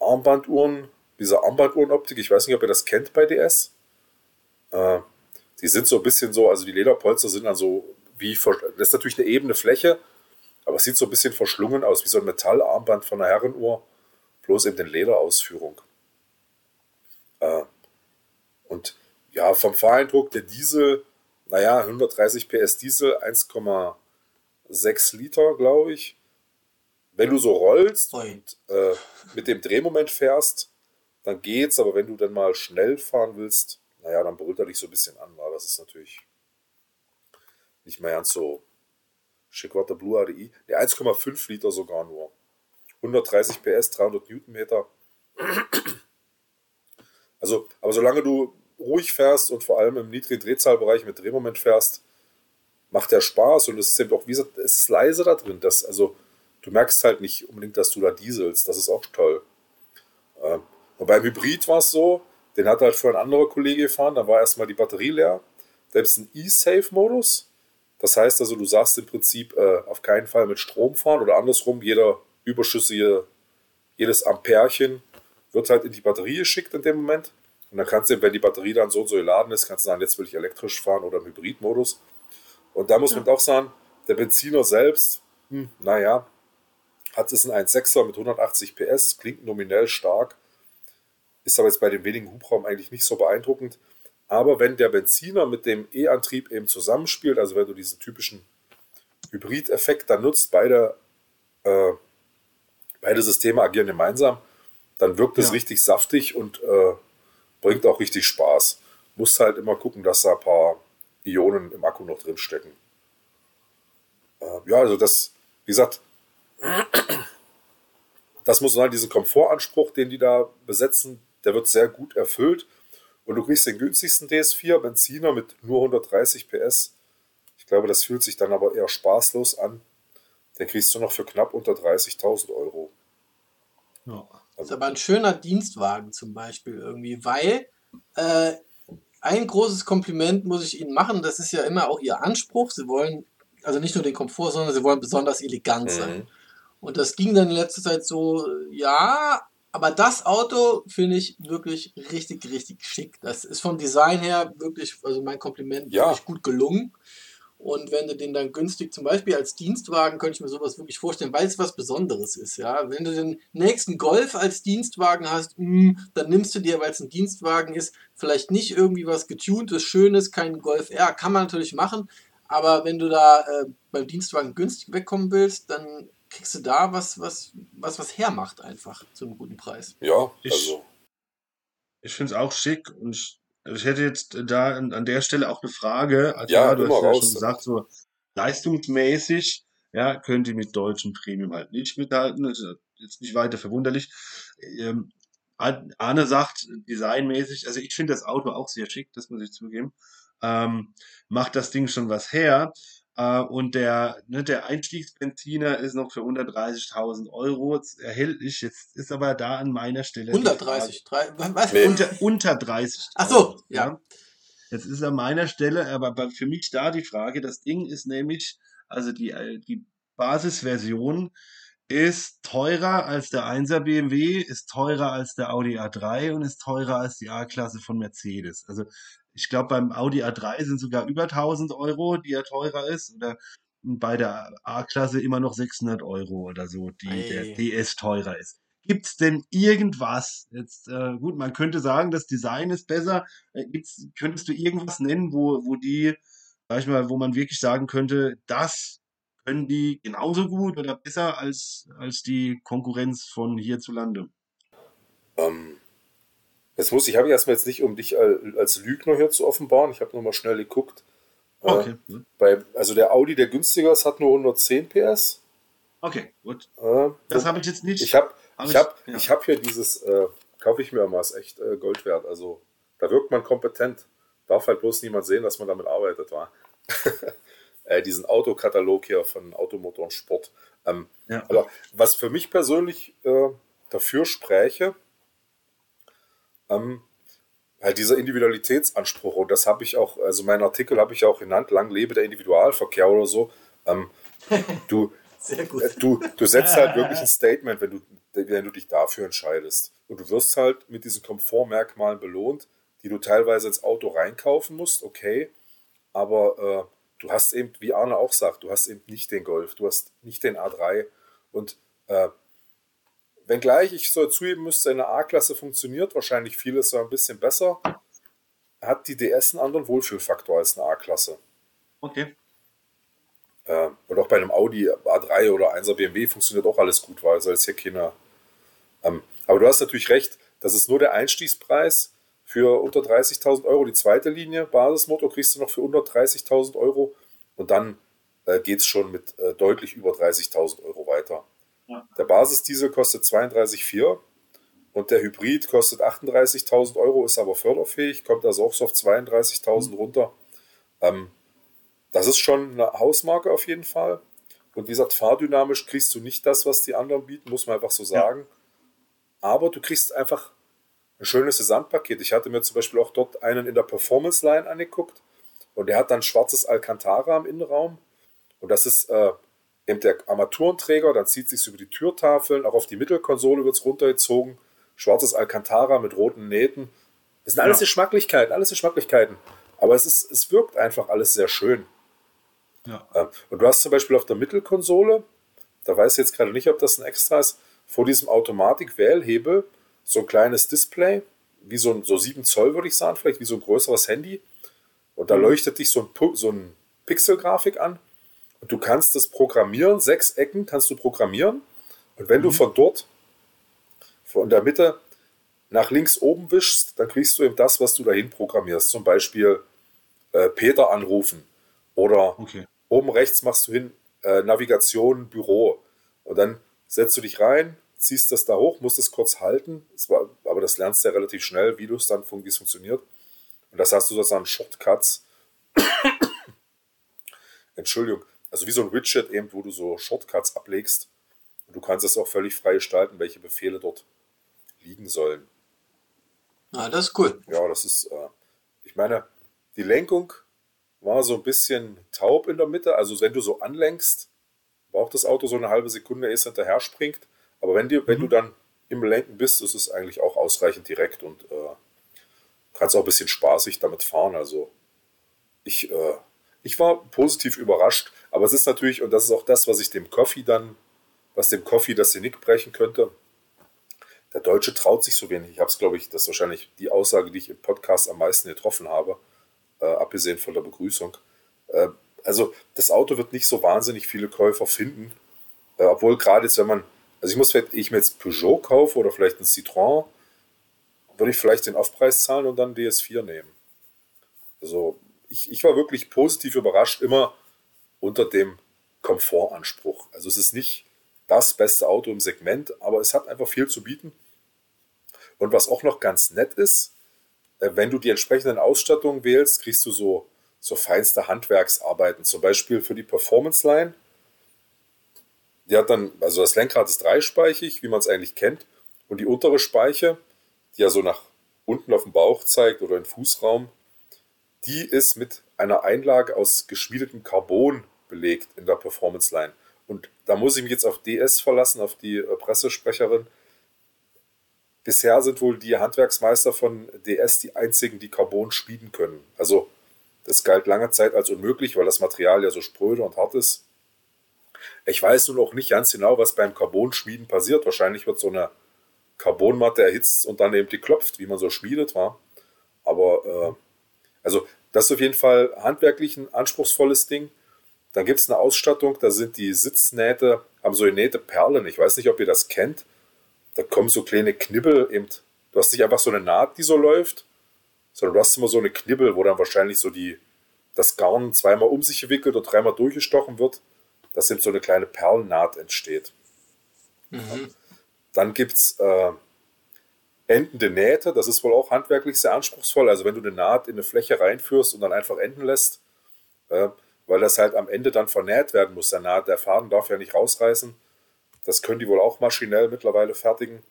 Armbanduhren, dieser Armbanduhrenoptik. Ich weiß nicht, ob ihr das kennt bei DS. Äh, die sind so ein bisschen so, also die Lederpolster sind dann so wie, das ist natürlich eine ebene Fläche, aber es sieht so ein bisschen verschlungen aus, wie so ein Metallarmband von einer Herrenuhr, bloß eben in Lederausführung. Äh, und ja, vom Fahreindruck, der Diesel, naja, 130 PS Diesel, 1,6 Liter, glaube ich. Wenn du so rollst und äh, mit dem Drehmoment fährst, dann geht's, aber wenn du dann mal schnell fahren willst, naja, dann brüllt er dich so ein bisschen an, weil das ist natürlich nicht mehr ganz so Warte, Blue ADI, der 1,5 Liter sogar nur. 130 PS, 300 Newtonmeter. Also, aber solange du ruhig fährst und vor allem im niedrigen Drehzahlbereich mit Drehmoment fährst, macht der Spaß und es ist eben auch, wie gesagt, es ist leise da drin. Das, also, du merkst halt nicht unbedingt, dass du da dieselst. Das ist auch toll. Ähm, und beim Hybrid war es so, den hat halt vorhin ein anderer Kollege gefahren, da war erstmal die Batterie leer. Es einen E-Safe-Modus. Das heißt also, du sagst im Prinzip äh, auf keinen Fall mit Strom fahren oder andersrum, jeder überschüssige, jedes Amperchen wird halt in die Batterie geschickt in dem Moment. Und dann kannst du, wenn die Batterie dann so und so geladen ist, kannst du sagen, jetzt will ich elektrisch fahren oder im Hybridmodus. Und da muss ja. man auch sagen, der Benziner selbst, hm, naja, hat es einen 1,6er mit 180 PS, klingt nominell stark, ist aber jetzt bei dem wenigen Hubraum eigentlich nicht so beeindruckend. Aber wenn der Benziner mit dem E-Antrieb eben zusammenspielt, also wenn du diesen typischen Hybrid-Effekt dann nutzt, beide, äh, beide Systeme agieren gemeinsam, dann wirkt es ja. richtig saftig und äh, bringt auch richtig Spaß. Musst halt immer gucken, dass da ein paar Ionen im Akku noch drin stecken. Äh, ja, also das, wie gesagt, das muss halt diesen Komfortanspruch, den die da besetzen, der wird sehr gut erfüllt. Und du kriegst den günstigsten DS4 Benziner mit nur 130 PS. Ich glaube, das fühlt sich dann aber eher spaßlos an. Den kriegst du noch für knapp unter 30.000 Euro. Ja. Das ist aber ein schöner Dienstwagen zum Beispiel irgendwie, weil äh, ein großes Kompliment muss ich Ihnen machen, das ist ja immer auch Ihr Anspruch. Sie wollen also nicht nur den Komfort, sondern Sie wollen besonders elegant sein. Mhm. Und das ging dann in letzter Zeit so, ja, aber das Auto finde ich wirklich richtig, richtig schick. Das ist vom Design her wirklich, also mein Kompliment, ja. wirklich gut gelungen. Und wenn du den dann günstig, zum Beispiel als Dienstwagen, könnte ich mir sowas wirklich vorstellen, weil es was Besonderes ist. Ja, wenn du den nächsten Golf als Dienstwagen hast, mh, hm, dann nimmst du dir, weil es ein Dienstwagen ist, vielleicht nicht irgendwie was getuntes, schönes, kein Golf R, kann man natürlich machen. Aber wenn du da äh, beim Dienstwagen günstig wegkommen willst, dann kriegst du da was, was, was, was hermacht einfach zu einem guten Preis. Ja, also. Ich, ich finde es auch schick und ich, also ich hätte jetzt da an, an, der Stelle auch eine Frage. Also ja, du hast ja schon gesagt, so leistungsmäßig, ja, könnt ihr mit deutschen Premium halt nicht mithalten. Das ist jetzt nicht weiter verwunderlich. Ähm, Arne sagt, designmäßig, also ich finde das Auto auch sehr schick, das muss ich zugeben. Ähm, macht das Ding schon was her. Äh, und der, ne, der Einstiegsbenziner ist noch für 130.000 Euro erhältlich. Jetzt ist aber da an meiner Stelle. 130, Frage, drei, was? Nee. Unter, unter 30. Ach so, ja. ja. Jetzt ist an meiner Stelle, aber für mich da die Frage, das Ding ist nämlich, also die, äh, die Basisversion ist teurer als der 1er BMW, ist teurer als der Audi A3 und ist teurer als die A-Klasse von Mercedes. Also ich glaube, beim Audi A3 sind sogar über 1000 Euro, die er teurer ist. Oder bei der A-Klasse immer noch 600 Euro oder so, die hey. der DS teurer ist. Gibt's denn irgendwas? Jetzt äh, gut, man könnte sagen, das Design ist besser. Äh, gibt's, könntest du irgendwas nennen, wo wo die, sag ich mal, wo man wirklich sagen könnte, das können die genauso gut oder besser als als die Konkurrenz von hierzulande? Ähm, das muss ich, habe ich erstmal jetzt nicht, um dich als Lügner hier zu offenbaren. Ich habe nochmal schnell geguckt. Äh, okay. Äh, bei, also der Audi, der günstiger ist, hat nur 110 PS. Okay, gut. Äh, das habe ich jetzt nicht. Ich habe ich hab, ja. hab hier dieses, äh, kaufe ich mir mal, ist echt äh, Gold wert. Also da wirkt man kompetent. Darf halt bloß niemand sehen, dass man damit arbeitet, war. äh, diesen Autokatalog hier von Automotor und Sport. Ähm, Ja. Aber was für mich persönlich äh, dafür spräche, ähm, halt dieser Individualitätsanspruch, und das habe ich auch, also meinen Artikel habe ich auch genannt, lang lebe der Individualverkehr oder so. Ähm, du, äh, du, du setzt halt wirklich ein Statement, wenn du, wenn du dich dafür entscheidest. Und du wirst halt mit diesen Komfortmerkmalen belohnt, die du teilweise ins Auto reinkaufen musst, okay. Aber äh, du hast eben, wie Arne auch sagt, du hast eben nicht den Golf, du hast nicht den A3. Und äh, wenngleich ich so zugeben müsste, eine A-Klasse funktioniert wahrscheinlich vieles so ein bisschen besser, hat die DS einen anderen Wohlfühlfaktor als eine A-Klasse. Okay. Äh, und auch bei einem Audi A3 oder 1er BMW funktioniert auch alles gut, weil es jetzt hier keiner. Ähm, aber du hast natürlich recht, das ist nur der Einstiegspreis für unter 30.000 Euro. Die zweite Linie, Basismotor, kriegst du noch für unter 30.000 Euro und dann äh, geht es schon mit äh, deutlich über 30.000 Euro weiter. Ja. Der Basisdiesel kostet 32,4 und der Hybrid kostet 38.000 Euro, ist aber förderfähig, kommt also auch so auf 32.000 runter. Ähm, das ist schon eine Hausmarke auf jeden Fall. Und wie gesagt, fahrdynamisch kriegst du nicht das, was die anderen bieten, muss man einfach so sagen. Aber du kriegst einfach ein schönes Gesamtpaket. Ich hatte mir zum Beispiel auch dort einen in der Performance Line angeguckt und der hat dann schwarzes Alcantara im Innenraum. Und das ist äh, eben der Armaturenträger, dann zieht sich über die Türtafeln, auch auf die Mittelkonsole wird es runtergezogen. Schwarzes Alcantara mit roten Nähten. Das sind alles Ja. Geschmacklichkeiten, alles Geschmacklichkeiten. Aber es, ist, es wirkt einfach alles sehr schön. Ja. Ähm, Und du hast zum Beispiel auf der Mittelkonsole, da weiß ich jetzt gerade nicht, ob das ein Extra ist, vor diesem Automatik-Wählhebel so ein kleines Display, wie so ein so 7 Zoll würde ich sagen, vielleicht wie so ein größeres Handy. Und da leuchtet dich so ein, so ein Pixelgrafik an. Und du kannst das programmieren, sechs Ecken kannst du programmieren. Und wenn du von dort, von der Mitte nach links oben wischst, dann kriegst du eben das, was du dahin programmierst. Zum Beispiel äh, Peter anrufen oder Okay. oben rechts machst du hin äh, Navigation, Büro. Und dann setzt du dich rein, ziehst das da hoch, musst es kurz halten. Das war, aber das lernst du ja relativ schnell, wie du es dann, wie es funktioniert. Und das hast du sozusagen Shortcuts. Entschuldigung. Also wie so ein Widget eben, wo du so Shortcuts ablegst. Und du kannst es auch völlig frei gestalten, welche Befehle dort liegen sollen. Ah, das ist cool. Ja, das ist, äh, ich meine, die Lenkung war so ein bisschen taub in der Mitte. Also wenn du so anlenkst, braucht das Auto so eine halbe Sekunde, ehe es hinterher springt. Aber wenn, dir, wenn du dann im Lenken bist, ist es eigentlich auch ausreichend direkt und äh, kannst auch ein bisschen spaßig damit fahren. Also ich, äh, ich war positiv überrascht. Aber es ist natürlich, und das ist auch das, was ich dem Coffee dann, was dem Coffee das Genick brechen könnte, der Deutsche traut sich so wenig. Ich habe es, glaube ich, das ist wahrscheinlich die Aussage, die ich im Podcast am meisten getroffen habe, äh, abgesehen von der Begrüßung. Äh, also das Auto wird nicht so wahnsinnig viele Käufer finden, äh, obwohl gerade jetzt, wenn man, also ich muss vielleicht, ich mir jetzt Peugeot kaufe oder vielleicht ein Citroën, würde ich vielleicht den Aufpreis zahlen und dann DS4 nehmen. Also ich, ich war wirklich positiv überrascht, immer unter dem Komfortanspruch. Also es ist nicht das beste Auto im Segment, aber es hat einfach viel zu bieten. Und was auch noch ganz nett ist, äh, wenn du die entsprechenden Ausstattungen wählst, kriegst du so, so feinste Handwerksarbeiten. Zum Beispiel für die Performance Line. Die hat dann, also das Lenkrad ist dreispeichig, wie man es eigentlich kennt. Und die untere Speiche, die ja so nach unten auf den Bauch zeigt oder den Fußraum, die ist mit einer Einlage aus geschmiedetem Carbon belegt in der Performance Line. Und da muss ich mich jetzt auf DS verlassen, auf die äh, Pressesprecherin. Bisher sind wohl die Handwerksmeister von DS die einzigen, die Carbon schmieden können. Also das galt lange Zeit als unmöglich, weil das Material ja so spröde und hart ist. Ich weiß nun auch nicht ganz genau, was beim Carbon-Schmieden passiert. Wahrscheinlich wird so eine Carbonmatte erhitzt und dann eben geklopft, wie man so schmiedet war. Aber äh, also das ist auf jeden Fall handwerklich ein anspruchsvolles Ding. Dann gibt es eine Ausstattung, da sind die Sitznähte, haben so genähte Perlen. Ich weiß nicht, ob ihr das kennt. Da kommen so kleine Knibbel eben. Du hast nicht einfach so eine Naht, die so läuft, sondern du hast immer so eine Knibbel, wo dann wahrscheinlich so die, das Garn zweimal um sich gewickelt und dreimal durchgestochen wird, dass eben so eine kleine Perlennaht entsteht. Dann gibt es äh, endende Nähte, das ist wohl auch handwerklich sehr anspruchsvoll. Also wenn du eine Naht in eine Fläche reinführst und dann einfach enden lässt, äh, weil das halt am Ende dann vernäht werden muss. Der, der Faden darf ja nicht rausreißen. Das können die wohl auch maschinell mittlerweile fertigen.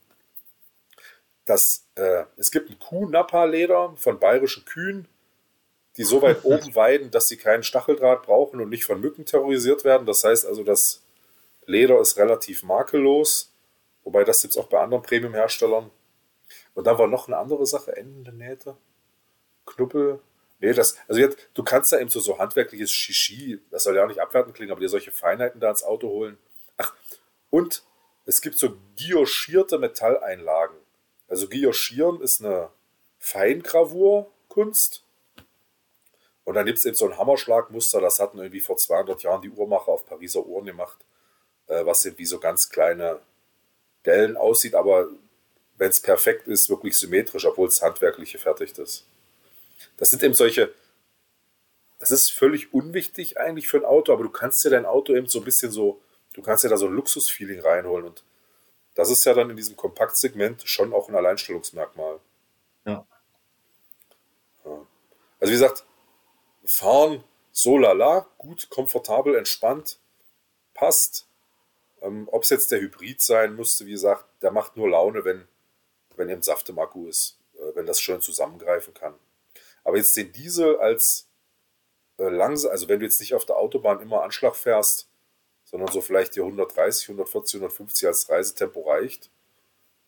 Das, äh, es gibt ein Kuhnappa-Leder von bayerischen Kühen, die so weit oben weiden, dass sie keinen Stacheldraht brauchen und nicht von Mücken terrorisiert werden. Das heißt also, das Leder ist relativ makellos, wobei das gibt es auch bei anderen Premium-Herstellern. Und dann war noch eine andere Sache, endende Nähte, Knuppel. Nee, das, also jetzt, du kannst ja eben so, so handwerkliches Shishi, das soll ja auch nicht abwertend klingen, aber dir solche Feinheiten da ins Auto holen. Ach, und es gibt so guilloschierte Metalleinlagen. Also guilloschieren ist eine Feingravurkunst. Und dann gibt es eben so ein Hammerschlagmuster, das hatten irgendwie vor 200 Jahren die Uhrmacher auf Pariser Uhren gemacht, äh, was eben wie so ganz kleine Dellen aussieht, aber wenn es perfekt ist, wirklich symmetrisch, obwohl es handwerklich gefertigt ist. Das sind eben solche, das ist völlig unwichtig eigentlich für ein Auto, aber du kannst dir dein Auto eben so ein bisschen so, du kannst dir da so ein Luxusfeeling reinholen und das ist ja dann in diesem Kompaktsegment schon auch ein Alleinstellungsmerkmal. Ja. ja. Also wie gesagt, fahren so lala, gut, komfortabel, entspannt, passt. Ähm, Ob es jetzt der Hybrid sein musste, wie gesagt, der macht nur Laune, wenn, wenn eben Saft im Akku ist, äh, wenn das schön zusammengreifen kann. Aber jetzt den Diesel als äh, langsam, also wenn du jetzt nicht auf der Autobahn immer Anschlag fährst, sondern so vielleicht dir 130, 140, 150 als Reisetempo reicht,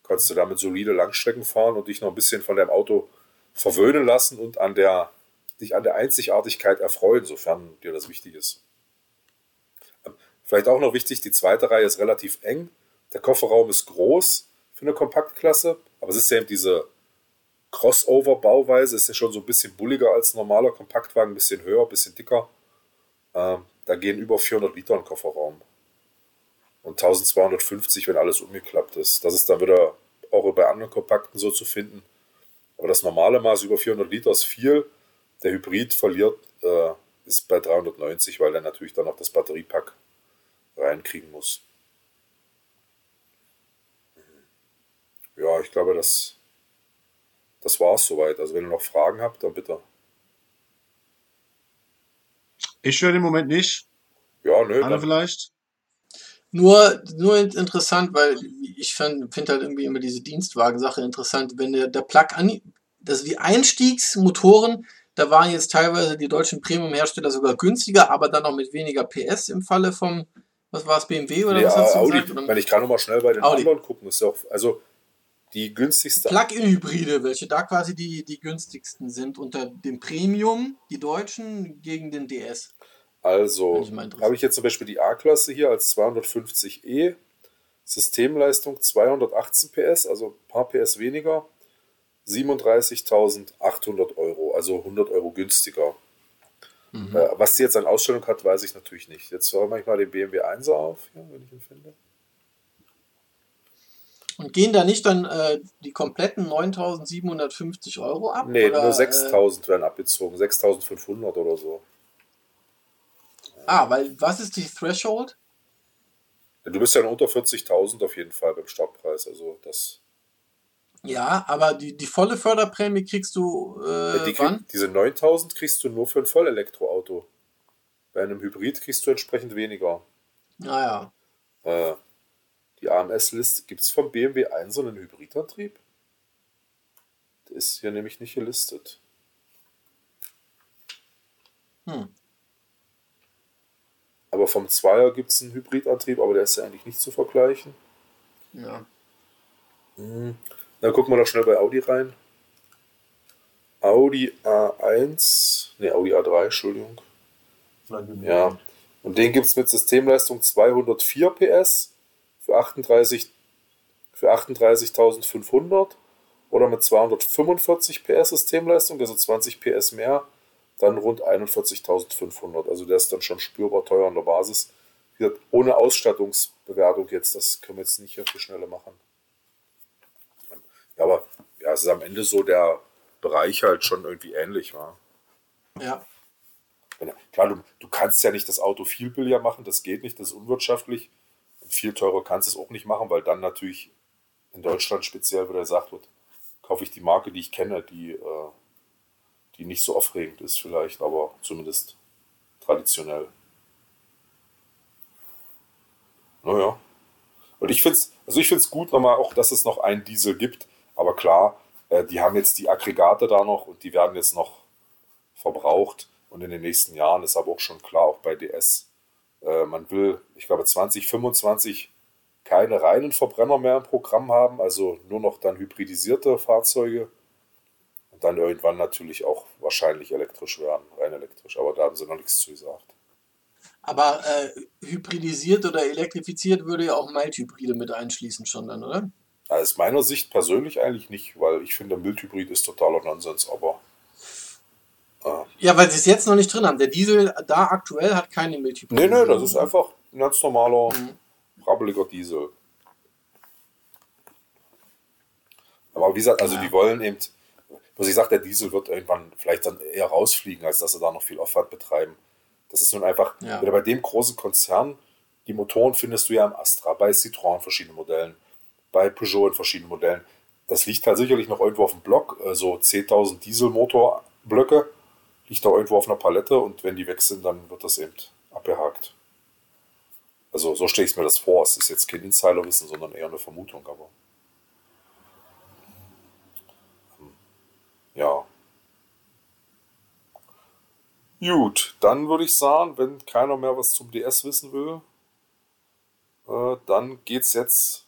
kannst du damit solide Langstrecken fahren und dich noch ein bisschen von deinem Auto verwöhnen lassen und an der, dich an der Einzigartigkeit erfreuen, sofern dir das wichtig ist. Ähm, vielleicht auch noch wichtig, die zweite Reihe ist relativ eng. Der Kofferraum ist groß für eine Kompaktklasse, aber es ist ja eben diese Crossover-Bauweise, ist ja schon so ein bisschen bulliger als ein normaler Kompaktwagen, ein bisschen höher, ein bisschen dicker. Ähm, da gehen über 400 Liter in Kofferraum. Und 1250, wenn alles umgeklappt ist. Das ist dann wieder auch bei anderen Kompakten so zu finden. Aber das normale Maß über 400 Liter ist viel. Der Hybrid verliert, äh, ist bei 390, weil er natürlich dann noch das Batteriepack reinkriegen muss. Ja, ich glaube, das, das war es soweit. Also wenn ihr noch Fragen habt, dann bitte. Ich höre im Moment nicht. Ja, nö. Anne vielleicht? Nur, nur interessant, weil ich finde halt irgendwie immer diese Dienstwagensache interessant. Wenn der, der Plug an, also die Einstiegsmotoren, da waren jetzt teilweise die deutschen Premium-Hersteller sogar günstiger, aber dann noch mit weniger PS im Falle vom, was war es, BMW oder ja, was hast du Audi. gesagt? Oder? Wenn ich kann noch mal schnell bei den Audi. anderen gucken, ist ja auch, also die günstigste. Plug-in-Hybride, welche da quasi die, die günstigsten sind unter dem Premium, die deutschen gegen den DS. Also habe ich jetzt zum Beispiel die A-Klasse hier als 250e, Systemleistung 218 PS, also ein paar PS weniger, 37.800 Euro, also 100 Euro günstiger. Mhm. Äh, was die jetzt an Ausstellung hat, weiß ich natürlich nicht. Jetzt räume ich mal den BMW 1er auf, ja, wenn ich ihn finde. Und gehen da nicht dann äh, die kompletten 9.750 Euro ab? Nee, oder, nur Äh, 6.000 werden abgezogen, 6.500 oder so. ah, weil was ist die Threshold? Du bist ja unter 40.000 auf jeden Fall beim Startpreis, also das. Ja, aber die, die volle Förderprämie kriegst du äh, die wann? diese 9000 kriegst du nur für ein Vollelektroauto. Bei einem Hybrid kriegst du entsprechend weniger. Naja. Äh, die AMS-Liste, gibt es vom BMW 1 so einen Hybridantrieb? Der ist hier nämlich nicht gelistet. Hm. Aber vom 2er gibt es einen Hybridantrieb, aber der ist ja eigentlich nicht zu vergleichen. Ja. Mhm. Dann gucken wir doch schnell bei Audi rein. Audi A1, ne, Audi A3, Entschuldigung. Ja. Und den gibt es mit Systemleistung 204 PS für 38 für 38.500 oder mit 245 PS Systemleistung, also 20 PS mehr, dann rund 41.500. Also der ist dann schon spürbar teuer an der Basis. Wie gesagt, ohne Ausstattungsbewertung jetzt, das können wir jetzt nicht auf die Schnelle machen. Ja, aber ja, es ist am Ende so der Bereich halt schon irgendwie ähnlich, war. Ja. Klar, du, du kannst ja nicht das Auto viel billiger machen, das geht nicht, das ist unwirtschaftlich. Und viel teurer kannst du es auch nicht machen, weil dann natürlich in Deutschland speziell wieder gesagt wird, kaufe ich die Marke, die ich kenne, die, äh, die nicht so aufregend ist vielleicht, aber zumindest traditionell. Naja. Und ich finde es, also ich finde es gut nochmal auch, dass es noch einen Diesel gibt. Aber klar, äh, die haben jetzt die Aggregate da noch und die werden jetzt noch verbraucht. Und in den nächsten Jahren ist aber auch schon klar, auch bei DS, äh, man will, ich glaube, 2025 keine reinen Verbrenner mehr im Programm haben, also nur noch dann hybridisierte Fahrzeuge und dann irgendwann natürlich auch wahrscheinlich elektrisch werden, rein elektrisch, aber da haben sie noch nichts zu gesagt. Aber äh, hybridisiert oder elektrifiziert würde ja auch Mild-Hybride mit einschließen schon dann, oder? Aus meiner Sicht persönlich eigentlich nicht, weil ich finde, Mild-Hybrid ist totaler Nonsens, aber. Äh, ja, weil sie es jetzt noch nicht drin haben. Der Diesel da aktuell hat keine Mild-Hybrid. Nee, nee, das ist einfach ein ganz normaler, mhm. brabbeliger Diesel. Aber wie gesagt, also ja. die wollen eben, was ich sage, der Diesel wird irgendwann vielleicht dann eher rausfliegen, als dass sie da noch viel Aufwand betreiben. Das ist nun einfach, ja. bei dem großen Konzern, die Motoren findest du ja im Astra, bei Citroën in verschiedenen Modellen, bei Peugeot in verschiedenen Modellen. Das liegt halt sicherlich noch irgendwo auf dem Block, so also 10.000 Dieselmotorblöcke, liegt da irgendwo auf einer Palette und wenn die weg sind, dann wird das eben abgehakt. Also so stelle ich mir das vor. Es ist jetzt kein Insiderwissen, sondern eher eine Vermutung, aber. Hm, ja. Gut, dann würde ich sagen, wenn keiner mehr was zum DS wissen will, äh, dann geht's jetzt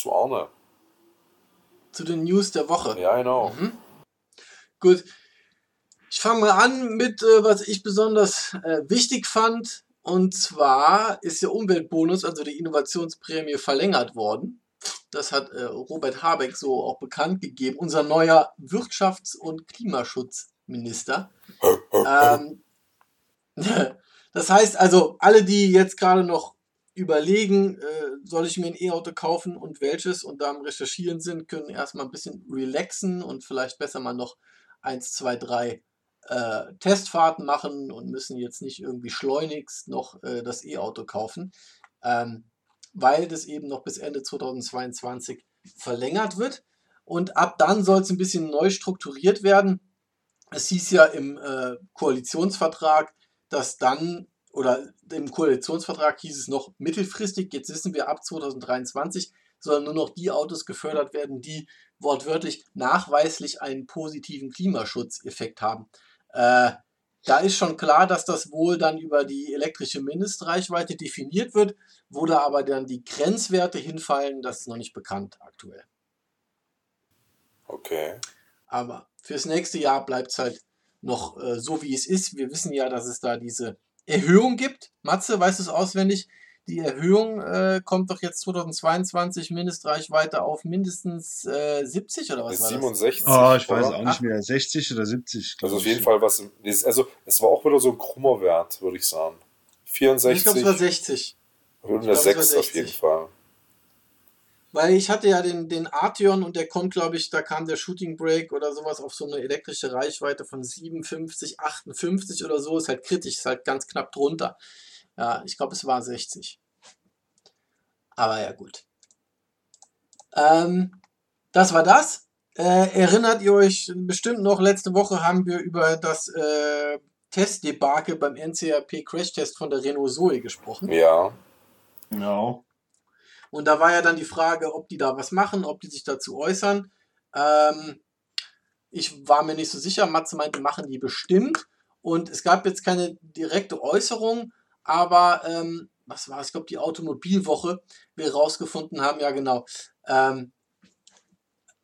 zu Arne. Zu den News der Woche. Ja, genau. Mhm. Gut. Ich fange mal an mit, äh, was ich besonders äh, wichtig fand. Und zwar ist der Umweltbonus, also die Innovationsprämie, verlängert worden. Das hat äh, Robert Habeck so auch bekannt gegeben, unser neuer Wirtschafts- und Klimaschutzminister. ähm, das heißt also, alle, die jetzt gerade noch überlegen, äh, soll ich mir ein E-Auto kaufen und welches? Und da am Recherchieren sind, können erstmal ein bisschen relaxen und vielleicht besser mal noch 1, 2, 3 äh, Testfahrten machen und müssen jetzt nicht irgendwie schleunigst noch äh, das E-Auto kaufen, ähm, weil das eben noch bis Ende 2022 verlängert wird. Und ab dann soll es ein bisschen neu strukturiert werden. Es hieß ja im äh, Koalitionsvertrag, dass dann, oder im Koalitionsvertrag hieß es noch mittelfristig, jetzt wissen wir ab 2023, sollen nur noch die Autos gefördert werden, die wortwörtlich nachweislich einen positiven Klimaschutzeffekt haben. Äh, da ist schon klar, dass das wohl dann über die elektrische Mindestreichweite definiert wird, wo da aber dann die Grenzwerte hinfallen, das ist noch nicht bekannt aktuell. Okay. Aber fürs nächste Jahr bleibt es halt noch äh, so, wie es ist. Wir wissen ja, dass es da diese Erhöhung gibt. Matze, weißt du es auswendig? Die Erhöhung äh, kommt doch jetzt 2022 Mindestreichweite auf mindestens äh, 70 oder was war 67. Das? Oh, ich weiß auch nicht mehr. 60 oder 70. Also auf jeden Fall was. Also es war auch wieder so ein krummer Wert, würde ich sagen. 64. Ich glaube, es war 60. Oder 6 auf jeden Fall. Weil ich hatte ja den, den Arteon und der kommt, glaube ich, da kam der Shooting Break oder sowas auf so eine elektrische Reichweite von 57, 58 oder so. Ist halt kritisch, ist halt ganz knapp drunter. Ja, ich glaube, es war 60. Aber ja, gut. Ähm, das war das. Äh, erinnert ihr euch bestimmt noch, letzte Woche haben wir über das äh, Testdebakel beim NCAP Crash Test von der Renault Zoe gesprochen. Ja. Ja. Und da war ja dann die Frage, ob die da was machen, ob die sich dazu äußern. Ähm, ich war mir nicht so sicher. Matze meinte, machen die bestimmt. Und es gab jetzt keine direkte Äußerung, aber ähm, was war es? Ich glaube, die Automobilwoche, wir rausgefunden haben, ja genau, ähm,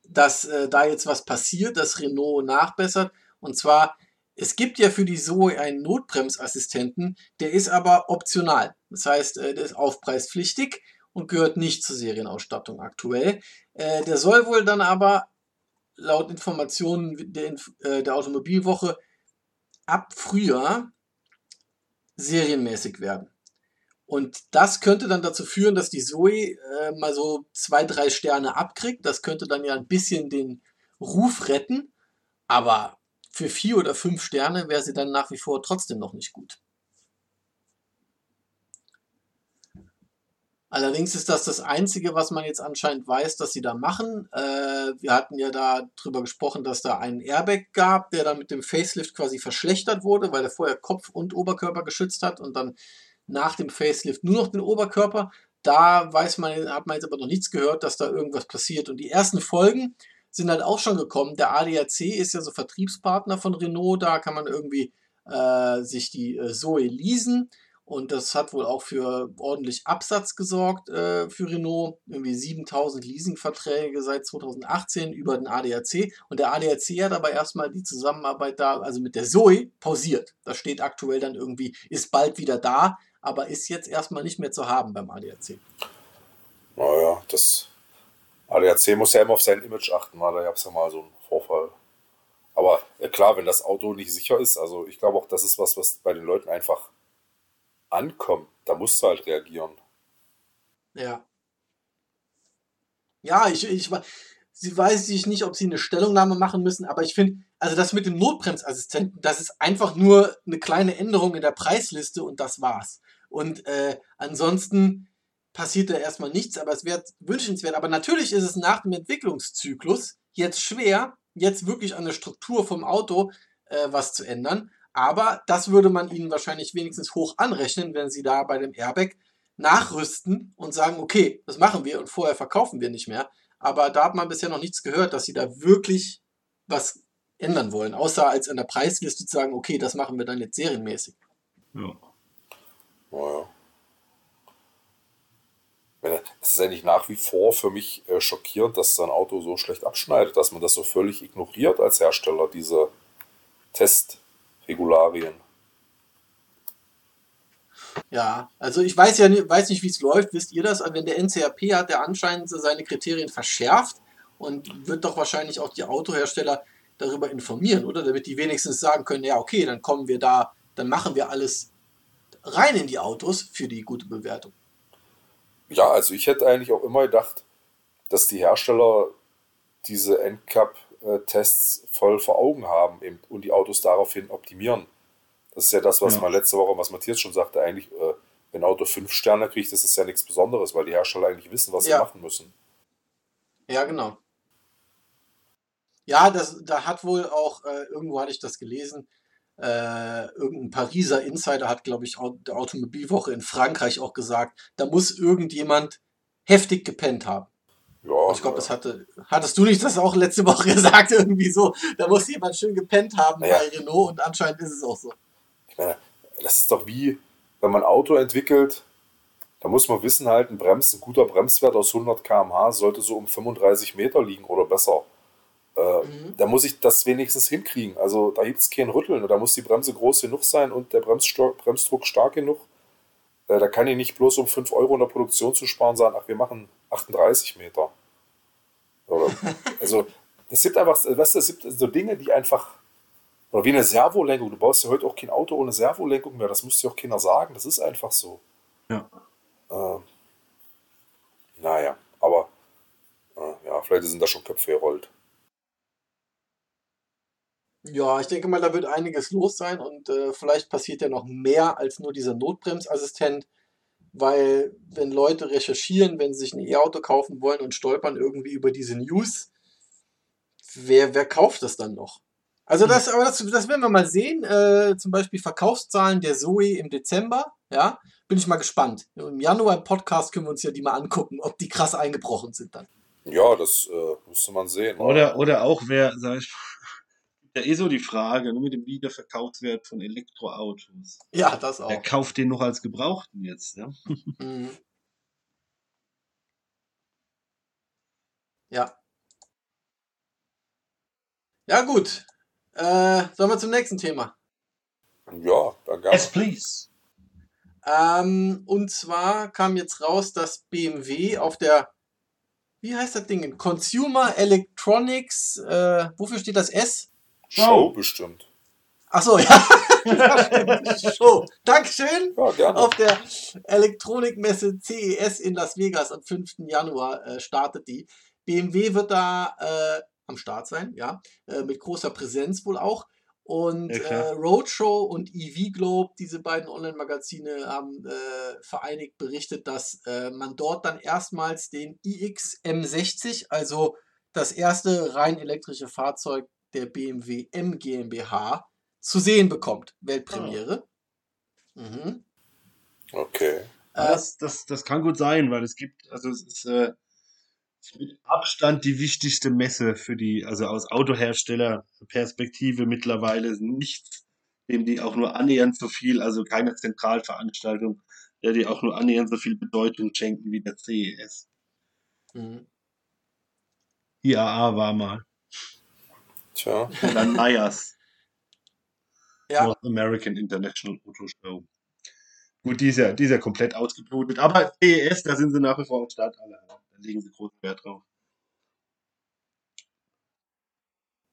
dass äh, da jetzt was passiert, dass Renault nachbessert. Und zwar, es gibt ja für die Zoe einen Notbremsassistenten, der ist aber optional. Das heißt, äh, der ist aufpreispflichtig und gehört nicht zur Serienausstattung aktuell. Äh, der soll wohl dann aber laut Informationen der, äh, der Automobilwoche ab Frühjahr serienmäßig werden. Und das könnte dann dazu führen, dass die Zoe äh, mal so zwei, drei Sterne abkriegt. Das könnte dann ja ein bisschen den Ruf retten. Aber für vier oder fünf Sterne wäre sie dann nach wie vor trotzdem noch nicht gut. Allerdings ist das das Einzige, was man jetzt anscheinend weiß, dass sie da machen. Äh, wir hatten ja da drüber gesprochen, dass da einen Airbag gab, der dann mit dem Facelift quasi verschlechtert wurde, weil er vorher Kopf und Oberkörper geschützt hat und dann nach dem Facelift nur noch den Oberkörper. Da weiß man, hat man jetzt aber noch nichts gehört, dass da irgendwas passiert. Und die ersten Folgen sind halt auch schon gekommen. Der ADAC ist ja so Vertriebspartner von Renault, da kann man irgendwie äh, sich die äh, Zoe leasen. Und das hat wohl auch für ordentlich Absatz gesorgt äh, für Renault. Irgendwie 7000 Leasingverträge seit 2018 über den ADAC. Und der ADAC hat aber erstmal die Zusammenarbeit da, also mit der Zoe, pausiert. Das steht aktuell dann irgendwie, ist bald wieder da, aber ist jetzt erstmal nicht mehr zu haben beim ADAC. Naja, das ADAC muss ja immer auf sein Image achten, weil da gab es ja mal so einen Vorfall. Aber äh, klar, wenn das Auto nicht sicher ist, also ich glaube auch, das ist was, was bei den Leuten einfach ankommt, da musst du halt reagieren. Ja. Ja, ich, ich, sie weiß ich nicht, ob sie eine Stellungnahme machen müssen, aber ich finde, also das mit dem Notbremsassistenten, das ist einfach nur eine kleine Änderung in der Preisliste und das war's. Und äh, ansonsten passiert da erstmal nichts, aber es wäre wünschenswert. Aber natürlich ist es nach dem Entwicklungszyklus jetzt schwer, jetzt wirklich an der Struktur vom Auto äh, was zu ändern. Aber das würde man ihnen wahrscheinlich wenigstens hoch anrechnen, wenn sie da bei dem Airbag nachrüsten und sagen, okay, das machen wir und vorher verkaufen wir nicht mehr. Aber da hat man bisher noch nichts gehört, dass sie da wirklich was ändern wollen, außer als an der Preisliste zu sagen, okay, das machen wir dann jetzt serienmäßig. Ja. Naja. Es ist eigentlich nach wie vor für mich äh, schockierend, dass sein Auto so schlecht abschneidet, dass man das so völlig ignoriert als Hersteller, diese Test- Regularien. Ja, also ich weiß ja nicht, weiß nicht, wie es läuft. Wisst ihr das? Wenn der NCAP hat der anscheinend seine Kriterien verschärft und wird doch wahrscheinlich auch die Autohersteller darüber informieren, oder? Damit die wenigstens sagen können, ja, okay, dann kommen wir da, dann machen wir alles rein in die Autos für die gute Bewertung. Ja, also ich hätte eigentlich auch immer gedacht, dass die Hersteller diese äh, Tests voll vor Augen haben eben, und die Autos daraufhin optimieren. Das ist ja das, was ja. man letzte Woche, was Matthias schon sagte, eigentlich, äh, wenn ein Auto fünf Sterne kriegt, das ist ja nichts Besonderes, weil die Hersteller eigentlich wissen, was ja. sie machen müssen. Ja, genau. Ja, das, da hat wohl auch, äh, irgendwo hatte ich das gelesen, äh, irgendein Pariser Insider hat, glaube ich, der Automobilwoche in Frankreich auch gesagt, da muss irgendjemand heftig gepennt haben. Ja, ich glaube, das hatte, hattest du nicht das auch letzte Woche gesagt, irgendwie so, da muss jemand schön gepennt haben ja. bei Renault und anscheinend ist es auch so. Ich meine, das ist doch wie, wenn man ein Auto entwickelt, da muss man wissen halt, ein Brems, ein guter Bremswert aus 100 km/h sollte so um 35 Meter liegen oder besser. Äh, mhm. Da muss ich das wenigstens hinkriegen. Also da gibt es kein Rütteln. Da muss die Bremse groß genug sein und der Bremsdruck stark genug. Äh, da kann ich nicht bloß um 5 Euro in der Produktion zu sparen sagen, ach, wir machen 38 Meter. Oder, also, es gibt einfach, weißt du, es gibt so Dinge, die einfach, oder wie eine Servolenkung. Du baust ja heute auch kein Auto ohne Servolenkung mehr. Das muss dir auch keiner sagen. Das ist einfach so. Ja. Äh, naja, aber äh, ja, vielleicht sind da schon Köpfe gerollt. Ja, ich denke mal, da wird einiges los sein und äh, vielleicht passiert ja noch mehr als nur dieser Notbremsassistent, weil wenn Leute recherchieren, wenn sie sich ein E-Auto kaufen wollen und stolpern irgendwie über diese News, wer, wer kauft das dann noch? Also hm. das, aber das, das werden wir mal sehen. Äh, zum Beispiel Verkaufszahlen der Zoe im Dezember. Ja, bin ich mal gespannt. Im Januar im Podcast können wir uns ja die mal angucken, ob die krass eingebrochen sind dann. Ja, das äh, müsste man sehen. Oder, oder auch wer, sag ich ja eh so die Frage, nur mit dem Wiederverkaufswert von Elektroautos. Ja, das auch. Wer kauft den noch als Gebrauchten jetzt? Ja. Mhm. Ja. Ja, gut. Äh, sollen wir zum nächsten Thema? Ja, danke. Yes, please. Ähm, und zwar kam jetzt raus, dass BMW auf der, wie heißt das Ding? Consumer Electronics, äh, wofür steht das S? Show bestimmt. Achso, ja. Show. Dankeschön. Ja, gerne. Auf der Elektronikmesse CES in Las Vegas am 5. Januar äh, startet die. BMW wird da äh, am Start sein, ja, äh, mit großer Präsenz wohl auch. Und Ja, äh. Roadshow und EV Globe, diese beiden Online-Magazine, haben äh, vereinigt berichtet, dass äh, man dort dann erstmals den iX M60, also das erste rein elektrische Fahrzeug der BMW M GmbH, zu sehen bekommt. Weltpremiere. Mhm. Okay. Äh, Das, das, das kann gut sein, weil es gibt, also es ist äh, mit Abstand die wichtigste Messe für die, also aus Autoherstellerperspektive mittlerweile nichts, dem die auch nur annähernd so viel, also keine Zentralveranstaltung, der die auch nur annähernd so viel Bedeutung schenken wie der CES. mhm. IAA war mal. Tja. Und dann NIAS, Ja, North American International Auto Show. Gut, die ist ja, die ist ja komplett ausgeblutet. Aber CES, da sind sie nach wie vor am Start alle. Da legen sie großen Wert drauf.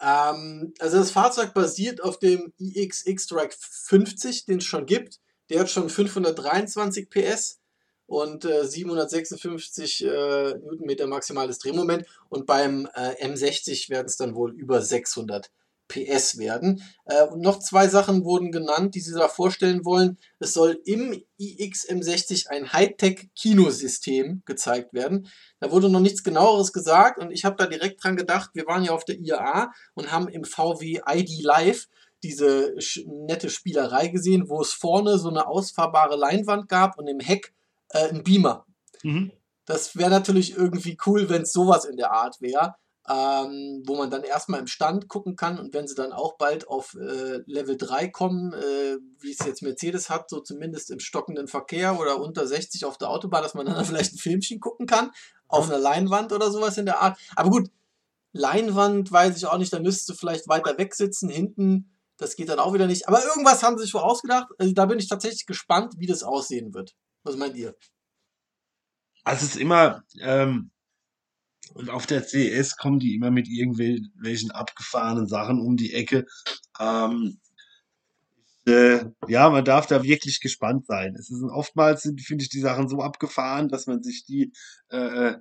Ähm, also das Fahrzeug basiert auf dem iX X-Track 50, den es schon gibt. Der hat schon 523 PS und äh, 756 äh, Newtonmeter maximales Drehmoment. Und beim äh, M60 werden es dann wohl über 600 PS werden. Äh, und noch zwei Sachen wurden genannt, die sie da vorstellen wollen. Es soll im iX M60 ein Hightech-Kinosystem gezeigt werden. Da wurde noch nichts genaueres gesagt und ich habe da direkt dran gedacht, wir waren ja auf der IAA und haben im VW ID Live diese nette Spielerei gesehen, wo es vorne so eine ausfahrbare Leinwand gab und im Heck äh, ein Beamer. Mhm. Das wäre natürlich irgendwie cool, wenn es sowas in der Art wäre, ähm, wo man dann erstmal im Stand gucken kann und wenn sie dann auch bald auf äh, Level 3 kommen, äh, wie es jetzt Mercedes hat, so zumindest im stockenden Verkehr oder unter 60 auf der Autobahn, dass man dann vielleicht ein Filmchen gucken kann, auf einer Leinwand oder sowas in der Art. Aber gut, Leinwand weiß ich auch nicht, da müsstest du vielleicht weiter weg sitzen, hinten, das geht dann auch wieder nicht. Aber irgendwas haben sie sich wohl ausgedacht. Also da bin ich tatsächlich gespannt, wie das aussehen wird. Was meint ihr? Also es ist immer, ähm, und auf der CES kommen die immer mit irgendwelchen abgefahrenen Sachen um die Ecke. Ähm, äh, ja, man darf da wirklich gespannt sein. Es ist oftmals finde ich, die Sachen so abgefahren, dass man sich die, äh, äh,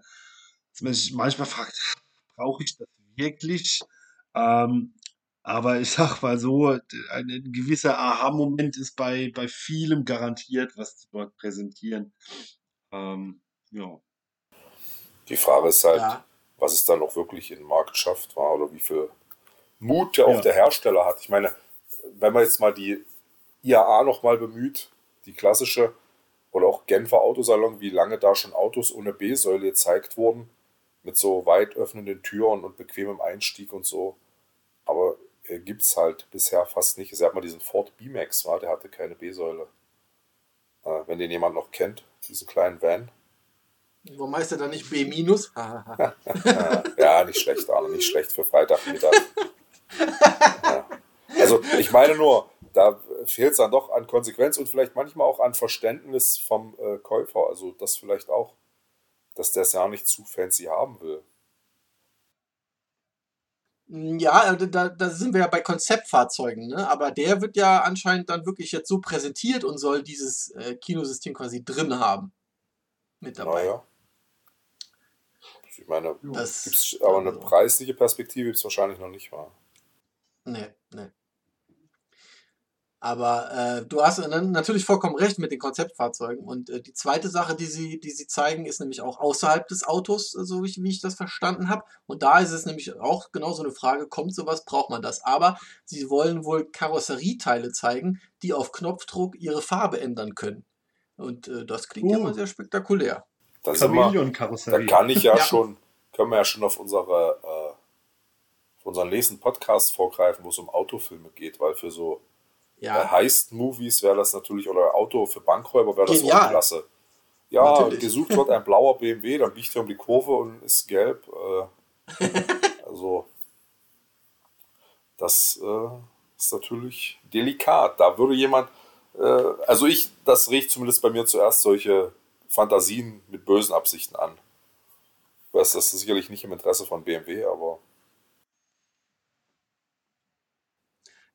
dass man sich manchmal fragt, brauche ich das wirklich? Ähm, aber ich sag mal so, ein, ein gewisser Aha-Moment ist bei, bei vielem garantiert, was sie dort präsentieren. Ähm, ja. Die Frage ist halt, Ja. was es dann auch wirklich in den Markt schafft, war, oder wie viel Mut ja auch Ja. der Hersteller hat. Ich meine, wenn man jetzt mal die IAA nochmal bemüht, die klassische, oder auch Genfer Autosalon, wie lange da schon Autos ohne B-Säule gezeigt wurden, mit so weit öffnenden Türen und bequemem Einstieg und so. Äh, gibt es halt bisher fast nicht. Es hat mal diesen Ford B-Max, war, der hatte keine B-Säule. Äh, wenn den jemand noch kennt, diesen kleinen Van. Warum heißt er dann nicht B ja, nicht schlecht, Arne, nicht schlecht für Freitagmittag. Ja. Also ich meine nur, da fehlt es dann doch an Konsequenz und vielleicht manchmal auch an Verständnis vom äh, Käufer. Also das vielleicht auch, dass der es ja nicht zu fancy haben will. Ja, also da, da sind wir ja bei Konzeptfahrzeugen, ne? Aber der wird ja anscheinend dann wirklich jetzt so präsentiert und soll dieses äh, Kinosystem quasi drin haben. Mit dabei. Naja. Ich meine, Das- gibt es aber eine also- preisliche Perspektive, gibt es wahrscheinlich noch nicht wahr. Nee, nee. Aber äh, du hast dann natürlich vollkommen recht mit den Konzeptfahrzeugen. Und äh, die zweite Sache, die sie, die sie zeigen, ist nämlich auch außerhalb des Autos, äh, so wie ich, wie ich das verstanden habe. Und da ist es nämlich auch genau so eine Frage, kommt sowas, braucht man das? Aber sie wollen wohl Karosserieteile zeigen, die auf Knopfdruck ihre Farbe ändern können. Und äh, das klingt ja Uh. mal sehr spektakulär. Sind wir, da kann ich ja, Ja. schon, können wir ja schon auf unsere, äh, auf unseren nächsten Podcast vorgreifen, wo es um Autofilme geht, weil für so äh, Ja, Heist-Movies wäre das natürlich, oder Auto für Bankräuber wäre das Genial. auch klasse. Ja, Natürlich. gesucht wird ein blauer BMW, dann biegt er um die Kurve und ist gelb. Äh, also, das äh, ist natürlich delikat. Da würde jemand, äh, also ich, das riecht zumindest bei mir zuerst solche Fantasien mit bösen Absichten an. Das ist sicherlich nicht im Interesse von BMW, aber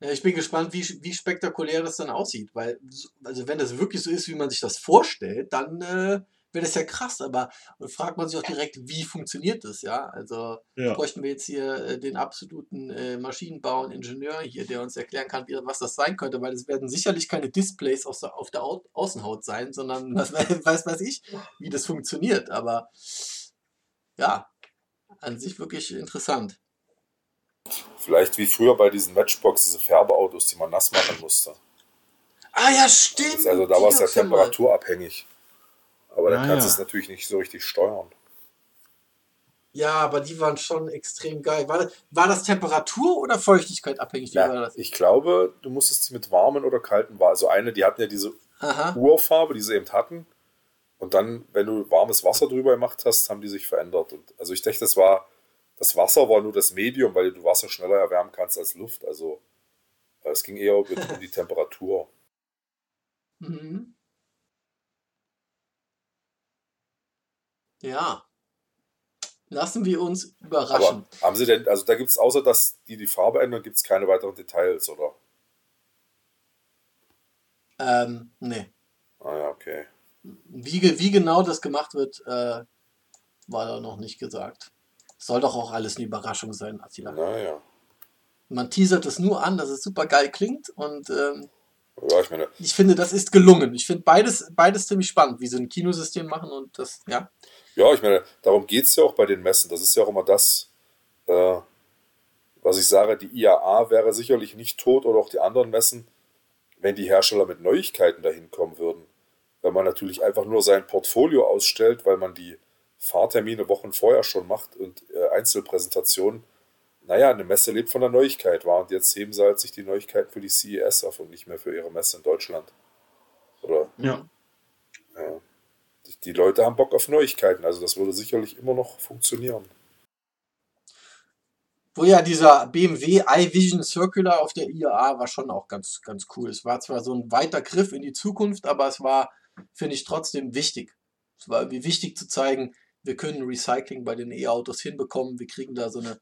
Ja, ich bin gespannt, wie, wie spektakulär das dann aussieht, weil, so- also wenn das wirklich so ist, wie man sich das vorstellt, dann äh, wäre das ja krass, aber und fragt man sich auch direkt, wie funktioniert das, ja? Also Ja. bräuchten wir jetzt hier äh, den absoluten äh, Maschinenbau und Ingenieur hier, der uns erklären kann, wie, was das sein könnte, weil es werden sicherlich keine Displays auf der, auf der Au Außenhaut sein, sondern was wei- weiß weiß ich, wie das funktioniert. Aber ja, an sich wirklich interessant. Vielleicht wie früher bei diesen Matchbox, diese Färbeautos, die man nass machen musste. Ah ja, stimmt. Also da war es ja temperaturabhängig. Aber da Ah, kannst du ja. es natürlich nicht so richtig steuern. Ja, aber die waren schon extrem geil. War das, war das Temperatur oder Feuchtigkeit abhängig? War Ja, das? ich glaube, du musstest sie mit warmen oder kalten Wasser. Also eine, die hatten ja diese Aha. Urfarbe, die sie eben hatten. Und dann, wenn du warmes Wasser drüber gemacht hast, haben die sich verändert. Und also ich dachte, das war, das Wasser war nur das Medium, weil du Wasser schneller erwärmen kannst als Luft. Also äh, es ging eher um die Temperatur. Mhm. Ja. Lassen wir uns überraschen. Aber haben sie denn, also da gibt es außer, dass die die Farbe ändern, gibt es keine weiteren Details, oder? Ähm, nee. Ah ja, okay. Wie, wie genau das gemacht wird, äh, war da noch nicht gesagt. Soll doch auch alles eine Überraschung sein, Attila. Naja. Man teasert es nur an, dass es super geil klingt und ähm, Ja, ich meine, ich finde, das ist gelungen. Ich finde beides, beides ziemlich spannend, wie sie ein Kinosystem machen und das, ja. Ja, ich meine, darum geht es ja auch bei den Messen. Das ist ja auch immer das, äh, was ich sage, die IAA wäre sicherlich nicht tot oder auch die anderen Messen, wenn die Hersteller mit Neuigkeiten dahin kommen würden. Wenn man natürlich einfach nur sein Portfolio ausstellt, weil man die Fahrtermine Wochen vorher schon macht und äh, Einzelpräsentationen. Naja, eine Messe lebt von der Neuigkeit, war und jetzt heben sie halt sich die Neuigkeiten für die CES auf und nicht mehr für ihre Messe in Deutschland. Oder Ja. ja. Die, die Leute haben Bock auf Neuigkeiten, also das würde sicherlich immer noch funktionieren. Wo ja dieser BMW iVision Circular auf der IAA war schon auch ganz, ganz cool. Es war zwar so ein weiter Griff in die Zukunft, aber es war, finde ich, trotzdem wichtig. Es war irgendwie wichtig zu zeigen, wir können Recycling bei den E-Autos hinbekommen, wir kriegen da so eine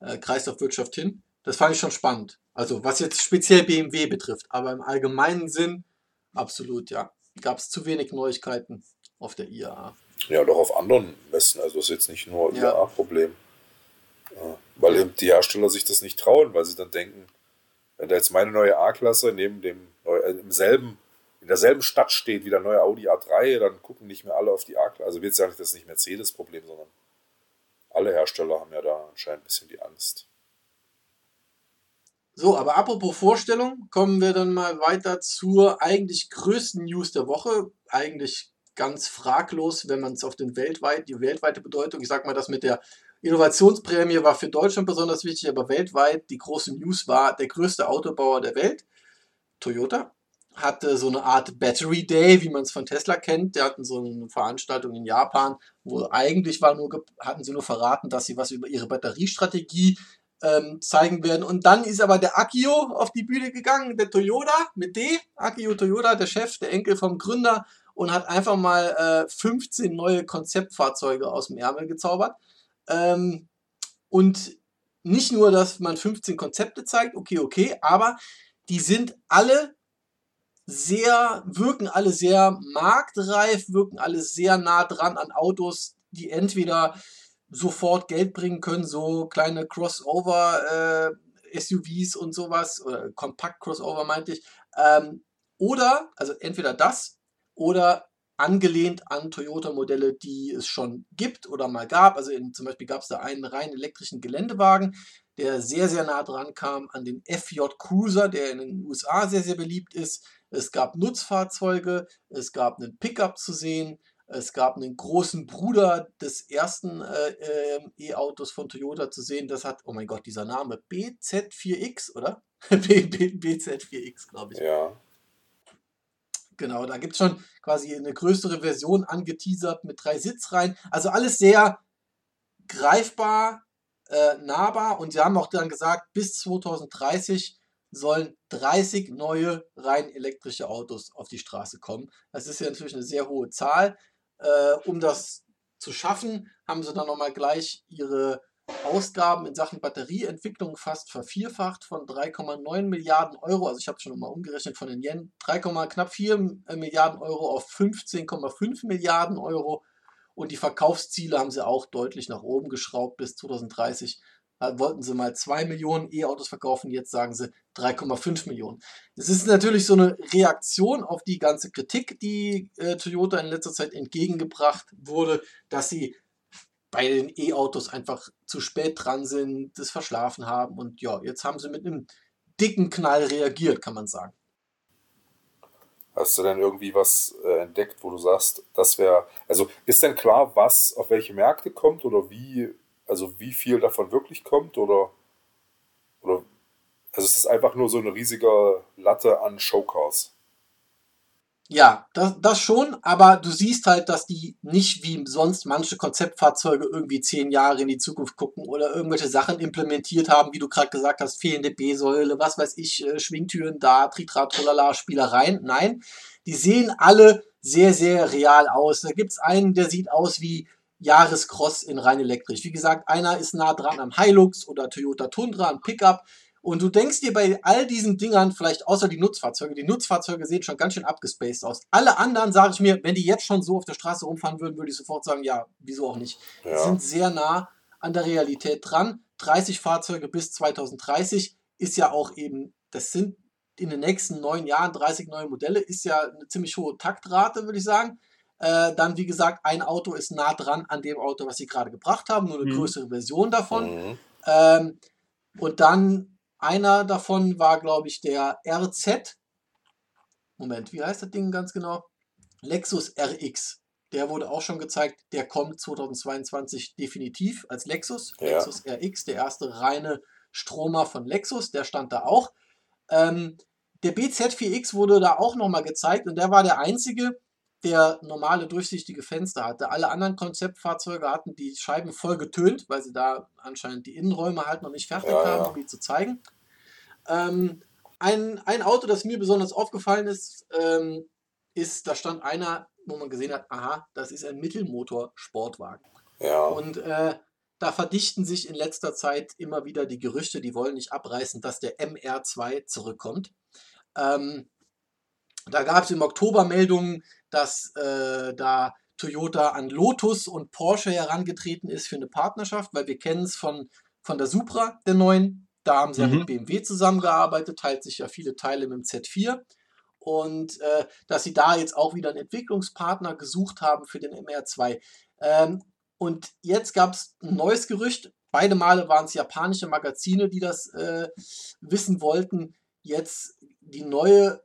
äh, Kreislaufwirtschaft hin. Das fand ich schon spannend. Also was jetzt speziell BMW betrifft, aber im allgemeinen Sinn absolut, ja. Gab es zu wenig Neuigkeiten auf der IAA. Ja, doch auf anderen Messen, also das ist jetzt nicht nur Ja. ein Problem. Ja, weil eben die Hersteller sich das nicht trauen, weil sie dann denken, wenn da jetzt meine neue A-Klasse neben dem äh, im selben, in derselben Stadt steht wie der neue Audi A3, dann gucken nicht mehr alle auf die A-Klasse. Also wird ja nicht das nicht Mercedes-Problem, sondern alle Hersteller haben ja da anscheinend ein bisschen die Angst. So, aber apropos Vorstellung, kommen wir dann mal weiter zur eigentlich größten News der Woche. Eigentlich ganz fraglos, wenn man es auf den weltweit, die weltweite Bedeutung, ich sag mal, das mit der Innovationsprämie war für Deutschland besonders wichtig, aber weltweit die große News war, der größte Autobauer der Welt, Toyota, hatte so eine Art Battery Day, wie man es von Tesla kennt. Die hatten so eine Veranstaltung in Japan, wo eigentlich war nur, hatten sie nur verraten, dass sie was über ihre Batteriestrategie ähm, zeigen werden. Und dann ist aber der Akio auf die Bühne gegangen, der Toyota mit D, Akio Toyota, der Chef, der Enkel vom Gründer, und hat einfach mal äh, 15 neue Konzeptfahrzeuge aus dem Ärmel gezaubert. Ähm, und nicht nur, dass man 15 Konzepte zeigt, okay, okay, aber die sind alle sehr, wirken alle sehr marktreif, wirken alle sehr nah dran an Autos, die entweder sofort Geld bringen können, so kleine Crossover äh, SUVs und sowas, oder Kompakt Crossover meinte ich, ähm, oder, also entweder das oder angelehnt an Toyota-Modelle, die es schon gibt oder mal gab. Also in, zum Beispiel gab es da einen rein elektrischen Geländewagen, der sehr, sehr nah dran kam an den FJ Cruiser, der in den USA sehr, sehr beliebt ist. Es gab Nutzfahrzeuge, es gab einen Pickup zu sehen, es gab einen großen Bruder des ersten äh, ähm, E-Autos von Toyota zu sehen. Das hat, oh mein Gott, dieser Name, BZ4X, oder? B, B, BZ4X, glaube ich. Ja. Genau, da gibt es schon quasi eine größere Version angeteasert mit drei Sitzreihen. Also alles sehr greifbar, äh, nahbar. Und sie haben auch dann gesagt, bis 2030 sollen 30 neue rein elektrische Autos auf die Straße kommen. Das ist ja natürlich eine sehr hohe Zahl. Äh, um das zu schaffen, haben sie dann nochmal gleich ihre Ausgaben in Sachen Batterieentwicklung fast vervierfacht von 3,9 Milliarden Euro, also ich habe es schon mal umgerechnet von den Yen, 3, knapp 4 äh, Milliarden Euro auf 15,5 Milliarden Euro und die Verkaufsziele haben sie auch deutlich nach oben geschraubt bis 2030. Da wollten sie mal 2 Millionen E-Autos verkaufen, jetzt sagen sie 3,5 Millionen. Das ist natürlich so eine Reaktion auf die ganze Kritik, die äh, Toyota in letzter Zeit entgegengebracht wurde, dass sie bei den E-Autos einfach zu spät dran sind, das verschlafen haben und ja, jetzt haben sie mit einem dicken Knall reagiert, kann man sagen. Hast du denn irgendwie was äh, entdeckt, wo du sagst, das wäre, also ist denn klar, was auf welche Märkte kommt oder wie, also wie viel davon wirklich kommt oder, oder, also ist das einfach nur so eine riesige Latte an Showcars? Ja, das, das schon, aber du siehst halt, dass die nicht wie sonst manche Konzeptfahrzeuge irgendwie zehn Jahre in die Zukunft gucken oder irgendwelche Sachen implementiert haben, wie du gerade gesagt hast, fehlende B-Säule, was weiß ich, äh, Schwingtüren da, Tritrad, Trolala, Spielereien. Nein, die sehen alle sehr, sehr real aus. Da gibt's einen, der sieht aus wie Jahrescross in rein elektrisch. Wie gesagt, einer ist nah dran am Hilux oder Toyota Tundra, ein Pickup. Und du denkst dir bei all diesen Dingern, vielleicht außer die Nutzfahrzeuge, die Nutzfahrzeuge sehen schon ganz schön abgespaced aus. Alle anderen, sage ich mir, wenn die jetzt schon so auf der Straße rumfahren würden, würde ich sofort sagen, ja, wieso auch nicht. Ja. Die sind sehr nah an der Realität dran. 30 Fahrzeuge bis 2030 ist ja auch eben, das sind in den nächsten neun Jahren 30 neue Modelle, ist ja eine ziemlich hohe Taktrate, würde ich sagen. Äh, dann, wie gesagt, ein Auto ist nah dran an dem Auto, was sie gerade gebracht haben, nur eine mhm. größere Version davon. Mhm. Ähm, und dann einer davon war, glaube ich, der RZ. Moment, wie heißt das Ding ganz genau? Lexus RX. Der wurde auch schon gezeigt. Der kommt 2022 definitiv als Lexus. Ja. Lexus RX, der erste reine Stromer von Lexus. Der stand da auch. Ähm, der BZ4X wurde da auch nochmal gezeigt und der war der einzige, der normale durchsichtige Fenster hatte. Alle anderen Konzeptfahrzeuge hatten die Scheiben voll getönt, weil sie da anscheinend die Innenräume halt noch nicht fertig ja, haben, um die zu zeigen. Ähm, ein, ein Auto, das mir besonders aufgefallen ist, ähm, ist, da stand einer, wo man gesehen hat, aha, das ist ein Mittelmotor-Sportwagen. Ja. Und äh, da verdichten sich in letzter Zeit immer wieder die Gerüchte, die wollen nicht abreißen, dass der MR2 zurückkommt. Ähm, da gab es im Oktober Meldungen, dass äh, da Toyota an Lotus und Porsche herangetreten ist für eine Partnerschaft, weil wir kennen es von, von der Supra, der neuen. Da haben sie mhm. ja mit BMW zusammengearbeitet, teilt sich ja viele Teile mit dem Z4. Und äh, dass sie da jetzt auch wieder einen Entwicklungspartner gesucht haben für den MR2. Ähm, und jetzt gab es ein neues Gerücht. Beide Male waren es japanische Magazine, die das äh, wissen wollten. Jetzt die neue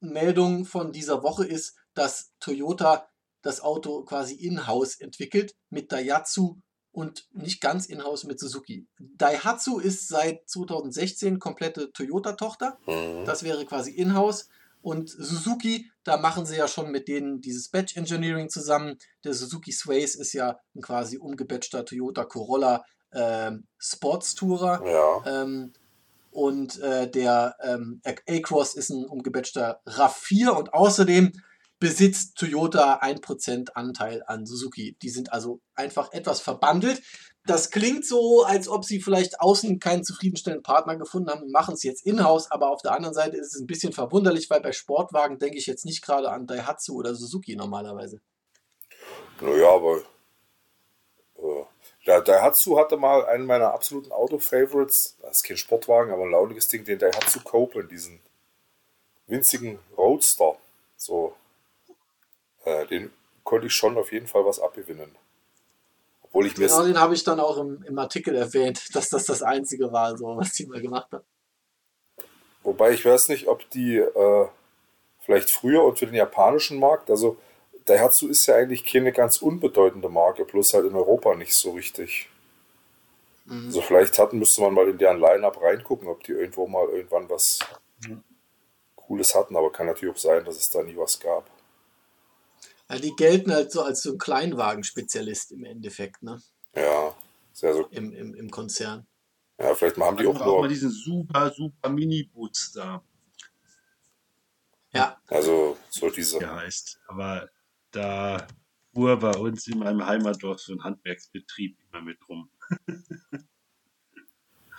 Meldung von dieser Woche ist, dass Toyota das Auto quasi in-house entwickelt mit Daihatsu und nicht ganz in-house mit Suzuki. Daihatsu ist seit 2016 komplette Toyota-Tochter. Mhm. Das wäre quasi in-house. Und Suzuki, da machen sie ja schon mit denen dieses Batch Engineering zusammen. Der Suzuki Sways ist ja ein quasi umgebatchter Toyota Corolla ähm, Sports Tourer. Ja. Ähm, und äh, der ähm, A-Cross ist ein umgebatchter RAV4 und außerdem besitzt Toyota 1% Anteil an Suzuki. Die sind also einfach etwas verbandelt. Das klingt so, als ob sie vielleicht außen keinen zufriedenstellenden Partner gefunden haben und machen es jetzt in-house, aber auf der anderen Seite ist es ein bisschen verwunderlich, weil bei Sportwagen denke ich jetzt nicht gerade an Daihatsu oder Suzuki normalerweise. Naja, aber äh, der Daihatsu hatte mal einen meiner absoluten Auto-Favorites. Das ist kein Sportwagen, aber ein launiges Ding, den Daihatsu Copeland, diesen winzigen Roadster. So, äh, den konnte ich schon auf jeden Fall was abgewinnen. Obwohl ich mir genau, den habe ich dann auch im, im Artikel erwähnt, dass das das einzige war, so, was die mal gemacht haben. Wobei ich weiß nicht, ob die äh, vielleicht früher und für den japanischen Markt, also Daihatsu ist ja eigentlich keine ganz unbedeutende Marke, bloß halt in Europa nicht so richtig. Mhm. Also vielleicht hatten, müsste man mal in deren Line-Up reingucken, ob die irgendwo mal irgendwann was mhm. Cooles hatten, aber kann natürlich auch sein, dass es da nie was gab. Ja, die gelten halt so als so ein Kleinwagenspezialist im Endeffekt, ne? Ja, sehr so. Im, im, im Konzern. Ja, vielleicht machen die auch auch mal diesen super, super Mini-Boots da. Ja. Also, so diese. Ja, heißt. Aber da fuhr bei uns in meinem Heimatdorf so ein Handwerksbetrieb immer mit rum.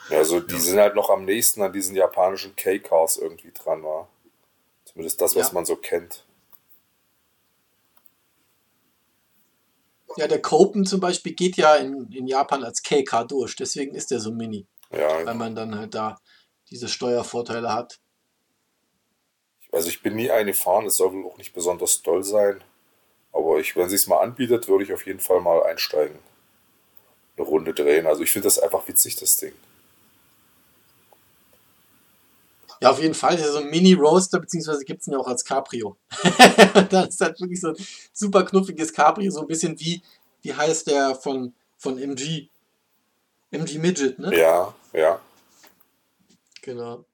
Also die ja. sind halt noch am nächsten an diesen japanischen K-Cars irgendwie dran, war. Zumindest das, was ja. man so kennt. Ja, der Copen zum Beispiel geht ja in, in Japan als K-Car durch, deswegen ist der so mini. Ja. Weil man dann halt da diese Steuervorteile hat. Also ich bin nie eine gefahren, es soll wohl auch nicht besonders doll sein. Aber ich, wenn sie es mal anbietet, würde ich auf jeden Fall mal einsteigen. Eine Runde drehen. Also ich finde das einfach witzig, das Ding. Ja, auf jeden Fall. Das ist so ein Mini-Roaster, beziehungsweise gibt es ihn ja auch als Cabrio. das ist halt wirklich so ein super knuffiges Cabrio, so ein bisschen wie, wie heißt der von, von MG? MG Midget, ne? Ja, ja. Genau.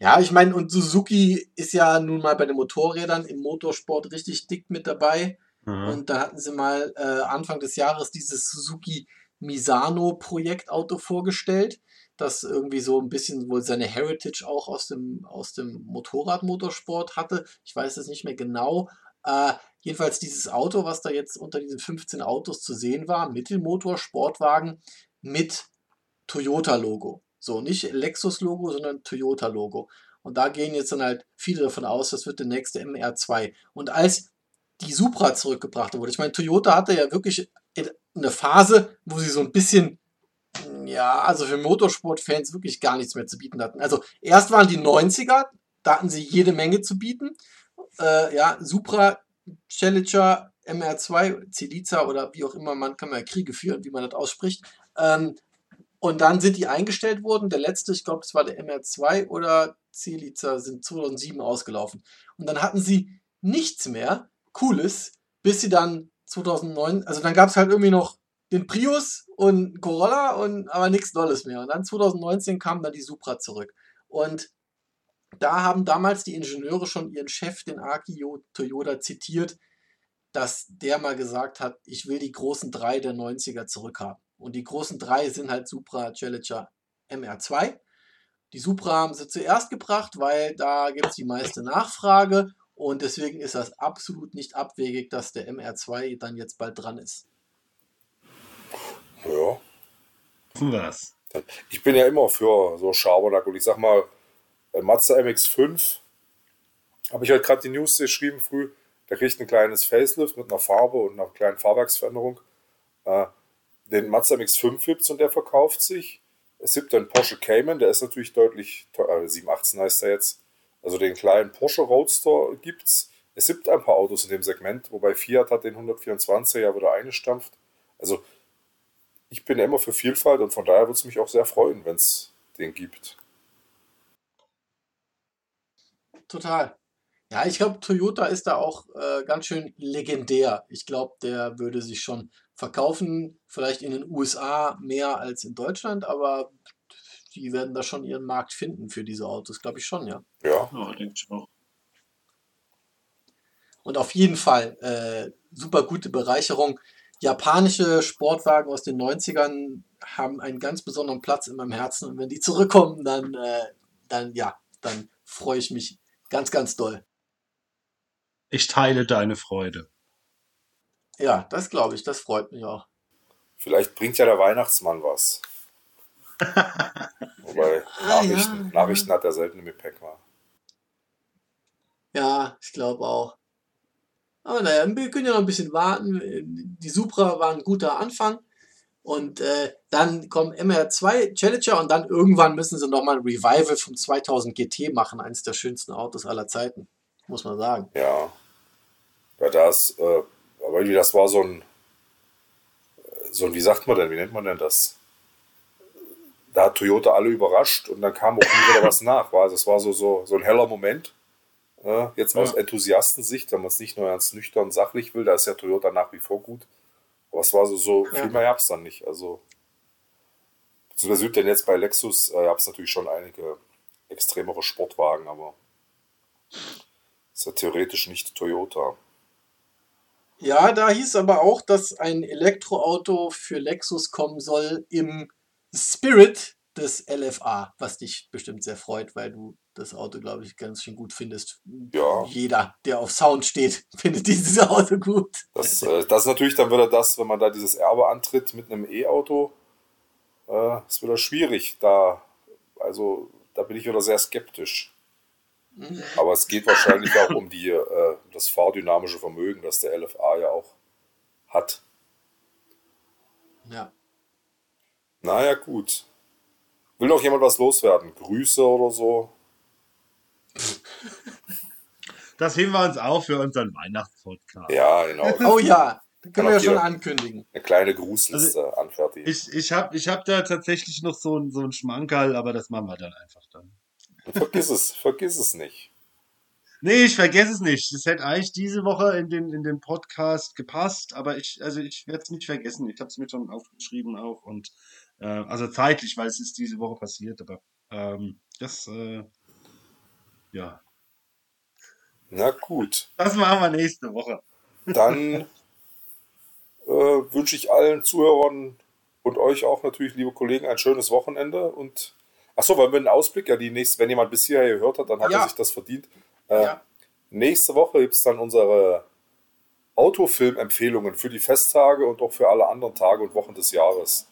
Ja, ich meine, und Suzuki ist ja nun mal bei den Motorrädern im Motorsport richtig dick mit dabei. Mhm. Und da hatten sie mal äh, Anfang des Jahres dieses Suzuki Misano Projektauto vorgestellt das irgendwie so ein bisschen wohl seine Heritage auch aus dem, aus dem Motorradmotorsport hatte. Ich weiß es nicht mehr genau. Äh, jedenfalls dieses Auto, was da jetzt unter diesen 15 Autos zu sehen war, Mittelmotor, Sportwagen mit Toyota-Logo. So, nicht Lexus-Logo, sondern Toyota-Logo. Und da gehen jetzt dann halt viele davon aus, das wird der nächste MR2. Und als die Supra zurückgebracht wurde, ich meine, Toyota hatte ja wirklich eine Phase, wo sie so ein bisschen ja, also für Motorsportfans wirklich gar nichts mehr zu bieten hatten. Also erst waren die 90er, da hatten sie jede Menge zu bieten. Äh, ja, Supra, Challenger, MR2, Celica oder wie auch immer, man kann mal Kriege führen, wie man das ausspricht. Ähm, und dann sind die eingestellt worden. Der letzte, ich glaube, es war der MR2 oder Celica, sind 2007 ausgelaufen. Und dann hatten sie nichts mehr Cooles, bis sie dann 2009, also dann gab es halt irgendwie noch den Prius und Corolla und aber nichts Dolles mehr. Und dann 2019 kam dann die Supra zurück. Und da haben damals die Ingenieure schon ihren Chef, den Akio Toyota, zitiert, dass der mal gesagt hat, ich will die großen drei der 90er zurückhaben. Und die großen drei sind halt Supra, Challenger, MR2. Die Supra haben sie zuerst gebracht, weil da gibt es die meiste Nachfrage und deswegen ist das absolut nicht abwegig, dass der MR2 dann jetzt bald dran ist. Ja. Was? Ich bin ja immer für so Schabernack und ich sag mal, Mazda MX5 habe ich halt gerade die News geschrieben früh, der kriegt ein kleines Facelift mit einer Farbe und einer kleinen Fahrwerksveränderung. Äh, den Mazda MX5 gibt und der verkauft sich. Es gibt einen Porsche Cayman, der ist natürlich deutlich teuer, äh, 718 heißt er jetzt. Also den kleinen Porsche Roadster gibt's. Es gibt ein paar Autos in dem Segment, wobei Fiat hat den 124 ja wieder eingestampft. Also ich bin immer für Vielfalt und von daher würde es mich auch sehr freuen, wenn es den gibt. Total. Ja, ich glaube, Toyota ist da auch äh, ganz schön legendär. Ich glaube, der würde sich schon verkaufen, vielleicht in den USA mehr als in Deutschland, aber die werden da schon ihren Markt finden für diese Autos, glaube ich schon, ja. Ja, ja denke ich auch. Und auf jeden Fall äh, super gute Bereicherung japanische Sportwagen aus den 90ern haben einen ganz besonderen Platz in meinem Herzen. Und wenn die zurückkommen, dann, äh, dann ja, dann freue ich mich ganz, ganz doll. Ich teile deine Freude. Ja, das glaube ich, das freut mich auch. Vielleicht bringt ja der Weihnachtsmann was. Wobei ah, Nachrichten, ja, Nachrichten hat er selten im Gepäck mal. Ja, ich glaube auch. Aber naja, wir können ja noch ein bisschen warten. Die Supra war ein guter Anfang. Und äh, dann kommen MR2 Challenger und dann irgendwann müssen sie nochmal ein Revival vom 2000 GT machen. Eines der schönsten Autos aller Zeiten, muss man sagen. Ja. Ja, das, äh, aber das war so ein, so ein, wie sagt man denn, wie nennt man denn das? Da hat Toyota alle überrascht und dann kam auch nie wieder was nach. War, das war so, so, so ein heller Moment. Ja, jetzt ja. aus Enthusiastensicht, wenn man es nicht nur ganz nüchtern sachlich will, da ist ja Toyota nach wie vor gut. Aber es war so, so ja. viel mehr gab es dann nicht. Also, beziehungsweise denn jetzt bei Lexus äh, gab es natürlich schon einige extremere Sportwagen, aber ist ja theoretisch nicht Toyota. Ja, da hieß aber auch, dass ein Elektroauto für Lexus kommen soll im Spirit des LFA, was dich bestimmt sehr freut, weil du das Auto, glaube ich, ganz schön gut findest. Ja. Jeder, der auf Sound steht, findet dieses Auto gut. Das, äh, das ist natürlich dann wieder das, wenn man da dieses Erbe antritt mit einem E-Auto, äh, ist wieder schwierig. Da, also, da bin ich wieder sehr skeptisch. Aber es geht wahrscheinlich auch um die, äh, das fahrdynamische Vermögen, das der LFA ja auch hat. Ja. Naja, gut. Will noch jemand was loswerden? Grüße oder so? Das heben wir uns auf für unseren Weihnachtspodcast. Ja, genau. Oh ja, da können Kann wir auch schon ankündigen. Eine kleine Grußliste anfertigen. Ich, ich habe ich hab da tatsächlich noch so, ein- so einen Schmankerl, aber das machen wir dann einfach dann. Vergiss es, vergiss es nicht. Nee, ich vergesse es nicht. Das hätte eigentlich diese Woche in den, in den Podcast gepasst, aber ich, also ich werde es nicht vergessen. Ich habe es mir schon aufgeschrieben auch und äh, also zeitlich, weil es ist diese Woche passiert, aber ähm, das äh, ja, Na gut. das machen wir nächste Woche. Dann äh, wünsche ich allen Zuhörern und euch auch natürlich, liebe Kollegen, ein schönes Wochenende. Und achso, wollen wir einen Ausblick? Ja, die nächste, wenn jemand bis hierher gehört hat, dann hat Ja. er sich das verdient. Äh, Ja. Nächste Woche gibt es dann unsere Autofilm-Empfehlungen für die Festtage und auch für alle anderen Tage und Wochen des Jahres.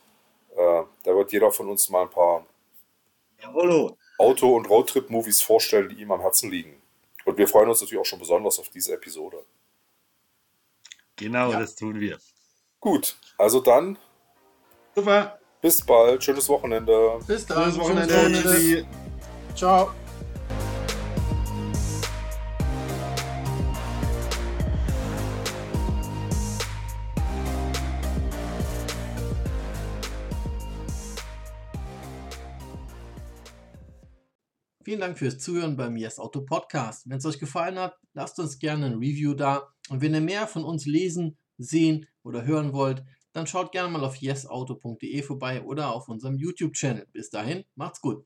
Äh, da wird jeder von uns mal ein paar. Auto- und Roadtrip-Movies vorstellen, die ihm am Herzen liegen. Und wir freuen uns natürlich auch schon besonders auf diese Episode. Genau, Ja. das tun wir. Gut, also dann Super. bis bald, schönes Wochenende. Bis dann. Schönes schönes Wochenende. Wochenende. Tschüssi. Ciao. Vielen Dank fürs Zuhören beim Yes Auto Podcast. Wenn es euch gefallen hat, lasst uns gerne ein Review da. Und wenn ihr mehr von uns lesen, sehen oder hören wollt, dann schaut gerne mal auf yesauto.de vorbei oder auf unserem YouTube-Channel. Bis dahin, macht's gut.